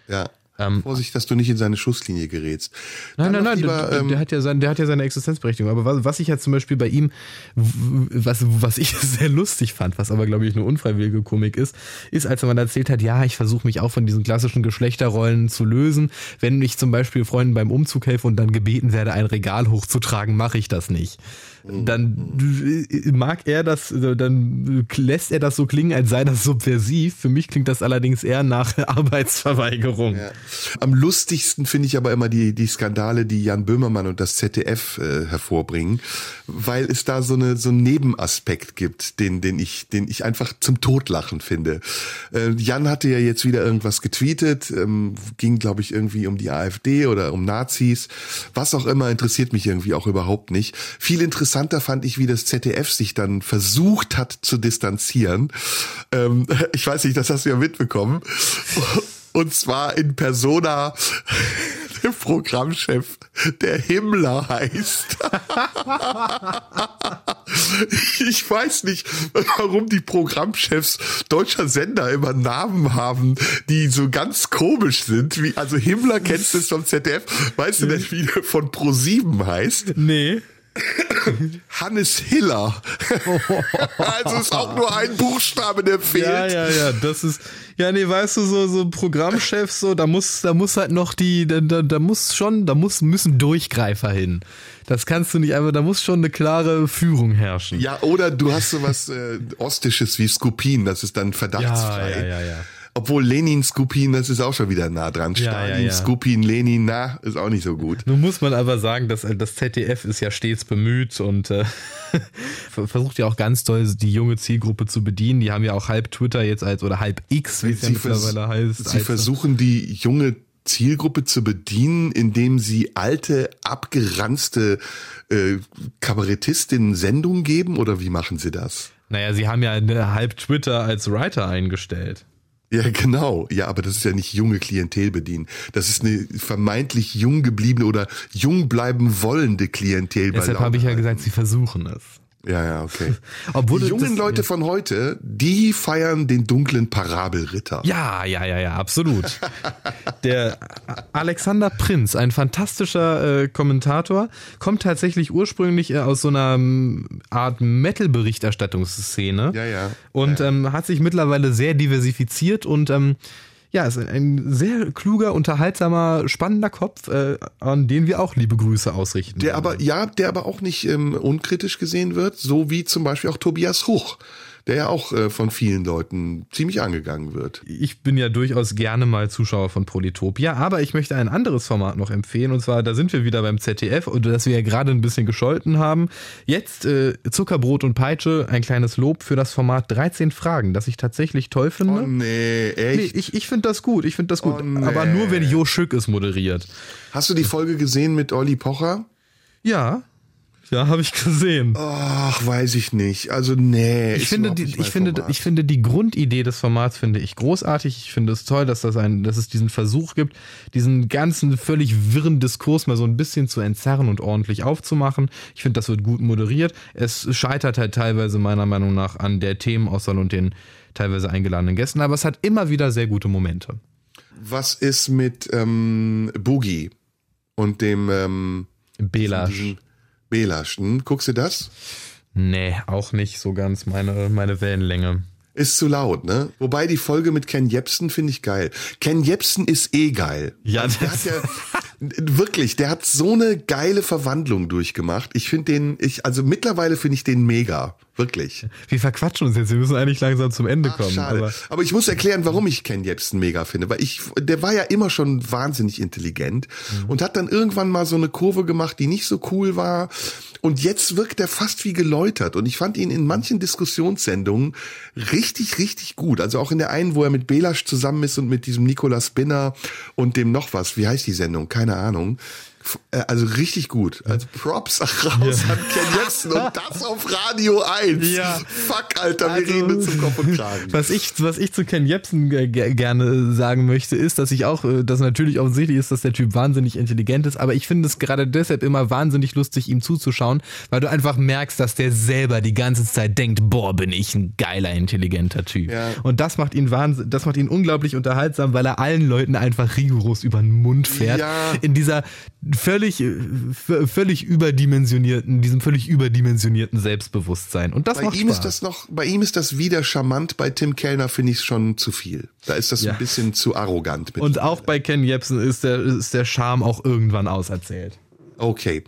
Ja. Ähm, Vorsicht, dass du nicht in seine Schusslinie gerätst. Nein, nein, nein, lieber, der, ähm, der, hat ja sein, der hat ja seine Existenzberechtigung. Aber was, was ich ja zum Beispiel bei ihm, was, was ich sehr lustig fand, was aber glaube ich eine unfreiwillige Komik ist, ist, als er mal erzählt hat, ja, ich versuche mich auch von diesen klassischen Geschlechterrollen zu lösen. Wenn ich zum Beispiel Freunden beim Umzug helfe und dann gebeten werde, ein Regal hochzutragen, mache ich das nicht dann mag er das, dann lässt er das so klingen, als sei das subversiv. Für mich klingt das allerdings eher nach Arbeitsverweigerung. Ja. Am lustigsten finde ich aber immer die, die Skandale, die Jan Böhmermann und das ZDF äh, hervorbringen, weil es da so eine so einen Nebenaspekt gibt, den den ich den ich einfach zum Totlachen finde. Äh, Jan hatte ja jetzt wieder irgendwas getweetet, ähm, ging glaube ich irgendwie um die AfD oder um Nazis, was auch immer interessiert mich irgendwie auch überhaupt nicht. Viel interessant interessanter fand ich, wie das ZDF sich dann versucht hat zu distanzieren. Ähm, ich weiß nicht, das hast du ja mitbekommen. Und zwar in Persona der Programmchef, der Himmler heißt. ich weiß nicht, warum die Programmchefs deutscher Sender immer Namen haben, die so ganz komisch sind. Wie, also Himmler kennst du vom ZDF. Weißt du denn, wie der von Pro7 heißt? Nee. Hannes Hiller. also ist auch nur ein Buchstabe, der fehlt. Ja, ja, ja, das ist, ja, nee, weißt du, so, so Programmchefs, so, da muss, da muss halt noch die, da, da, da muss schon, da muss, müssen Durchgreifer hin. Das kannst du nicht einfach, da muss schon eine klare Führung herrschen. Ja, oder du hast sowas äh, Ostisches wie Skopin, das ist dann verdachtsfrei. Ja, ja, ja, ja. Obwohl Lenin, Skupin, das ist auch schon wieder nah dran. Stalin, ja, ja, ja. Skupin, Lenin, na, ist auch nicht so gut. Nun muss man aber sagen, dass das ZDF ist ja stets bemüht und äh, versucht ja auch ganz toll die junge Zielgruppe zu bedienen. Die haben ja auch halb Twitter jetzt als oder halb X, wie es ja mittlerweile heißt. Sie versuchen die junge Zielgruppe zu bedienen, indem sie alte, abgeranzte äh, Kabarettistinnen Sendungen geben oder wie machen sie das? Naja, sie haben ja eine halb Twitter als Writer eingestellt. Ja, genau. Ja, aber das ist ja nicht junge Klientel bedienen. Das ist eine vermeintlich jung gebliebene oder jung bleiben wollende Klientel. Deshalb habe ich ja gesagt, sie versuchen es. Ja, ja, okay. Obwohl die das- jungen Leute von heute, die feiern den dunklen Parabelritter. Ja, ja, ja, ja, absolut. Der Alexander Prinz, ein fantastischer äh, Kommentator, kommt tatsächlich ursprünglich äh, aus so einer ähm, Art Metal-Berichterstattungsszene. Ja, ja. Und Ähm, hat sich mittlerweile sehr diversifiziert und ähm, ja, ist ein sehr kluger, unterhaltsamer, spannender Kopf, äh, an den wir auch liebe Grüße ausrichten. Der aber, ja, der aber auch nicht ähm, unkritisch gesehen wird, so wie zum Beispiel auch Tobias Huch, der ja auch äh, von vielen Leuten ziemlich angegangen wird. ich bin ja durchaus gerne mal Zuschauer von Polytopia, aber ich möchte ein anderes Format noch empfehlen und zwar, da sind wir wieder beim ZDF und das wir ja gerade ein bisschen gescholten haben. Jetzt äh, Zuckerbrot und Peitsche, ein kleines Lob für das Format 13 Fragen, das ich tatsächlich toll finde. Oh nee, Nee, echt? ich ich finde das gut, ich finde das gut, Oh, nee. aber nur wenn Jo Schück es moderiert. Hast du die Folge gesehen mit Olli Pocher? Ja, ja, habe ich gesehen. Ach, weiß ich nicht. Also nee. Ich finde, die, nicht ich, finde, Format. ich finde die Grundidee des Formats finde ich großartig. Ich finde es toll, dass das ein, dass es diesen Versuch gibt, diesen ganzen völlig wirren Diskurs mal so ein bisschen zu entzerren und ordentlich aufzumachen. Ich finde, das wird gut moderiert. Es scheitert halt teilweise meiner Meinung nach an der Themenauswahl und den teilweise eingeladenen Gästen, aber es hat immer wieder sehr gute Momente. Was ist mit ähm, Boogie und dem ähm, Belasch. Belasch? Hm? Guckst du das? Nee, auch nicht so ganz meine, meine Wellenlänge. Ist zu laut, ne? Wobei die Folge mit Ken Jebsen finde ich geil. Ken Jebsen ist eh geil. Ja, also der das- hat ja wirklich, der hat so eine geile Verwandlung durchgemacht. Ich finde den, ich also mittlerweile finde ich den mega, wirklich. Wir verquatschen uns jetzt, wir müssen eigentlich langsam zum Ende Ach, kommen. schade. Aber Aber, ich muss erklären, warum ich Ken Jebsen mega finde, weil ich, der war ja immer schon wahnsinnig intelligent Mhm. und hat dann irgendwann mal so eine Kurve gemacht, die nicht so cool war. Und jetzt wirkt er fast wie geläutert. Und ich fand ihn in manchen Diskussionssendungen richtig, richtig gut. Also auch in der einen, wo er mit Belasch zusammen ist und mit diesem Nicolas Spinner und dem noch was. Wie heißt die Sendung? Keine Ahnung. Äh, Also richtig gut. Also Props raus an Ken Jebsen und das auf Radio 1. Ja. Fuck, Alter, wir Also- reden zum Kopf und Kragen. Was ich, was ich zu Ken Jebsen ge- ge- gerne sagen möchte, ist, dass ich auch, äh, dass natürlich offensichtlich ist, dass der Typ wahnsinnig intelligent ist, aber ich finde es gerade deshalb immer wahnsinnig lustig, ihm zuzuschauen, weil du einfach merkst, dass der selber die ganze Zeit denkt, boah, bin ich ein geiler, intelligenter Typ. Ja. Und das macht ihn wahnsinn, das macht ihn unglaublich unterhaltsam, weil er allen Leuten einfach rigoros über den Mund fährt. Ja. In dieser völlig, äh, völlig überdimensionierten, diesem völlig überdimensionierten Selbstbewusstsein. Und das Bei macht ihm Spaß. ist das noch, bei ihm ist das wieder charmant. Bei Tim Kellner finde ich es schon zu viel. Da ist das Ja. ein bisschen zu arrogant. Und auch bei Ken Jebsen ist der, ist der Charme auch irgendwann auserzählt. okay.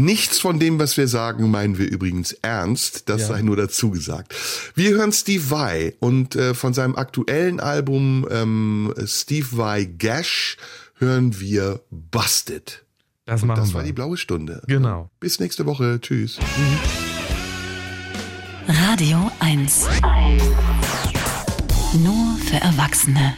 Nichts von dem, was wir sagen, meinen wir übrigens ernst. Das Ja. sei nur dazu gesagt. Wir hören Steve Vai und äh, von seinem aktuellen Album ähm, Steve Vai Gash hören wir Busted. Das machen Das wir. war die blaue Stunde. genau. Bis nächste Woche. Tschüss. Radio 1. Nur für Erwachsene.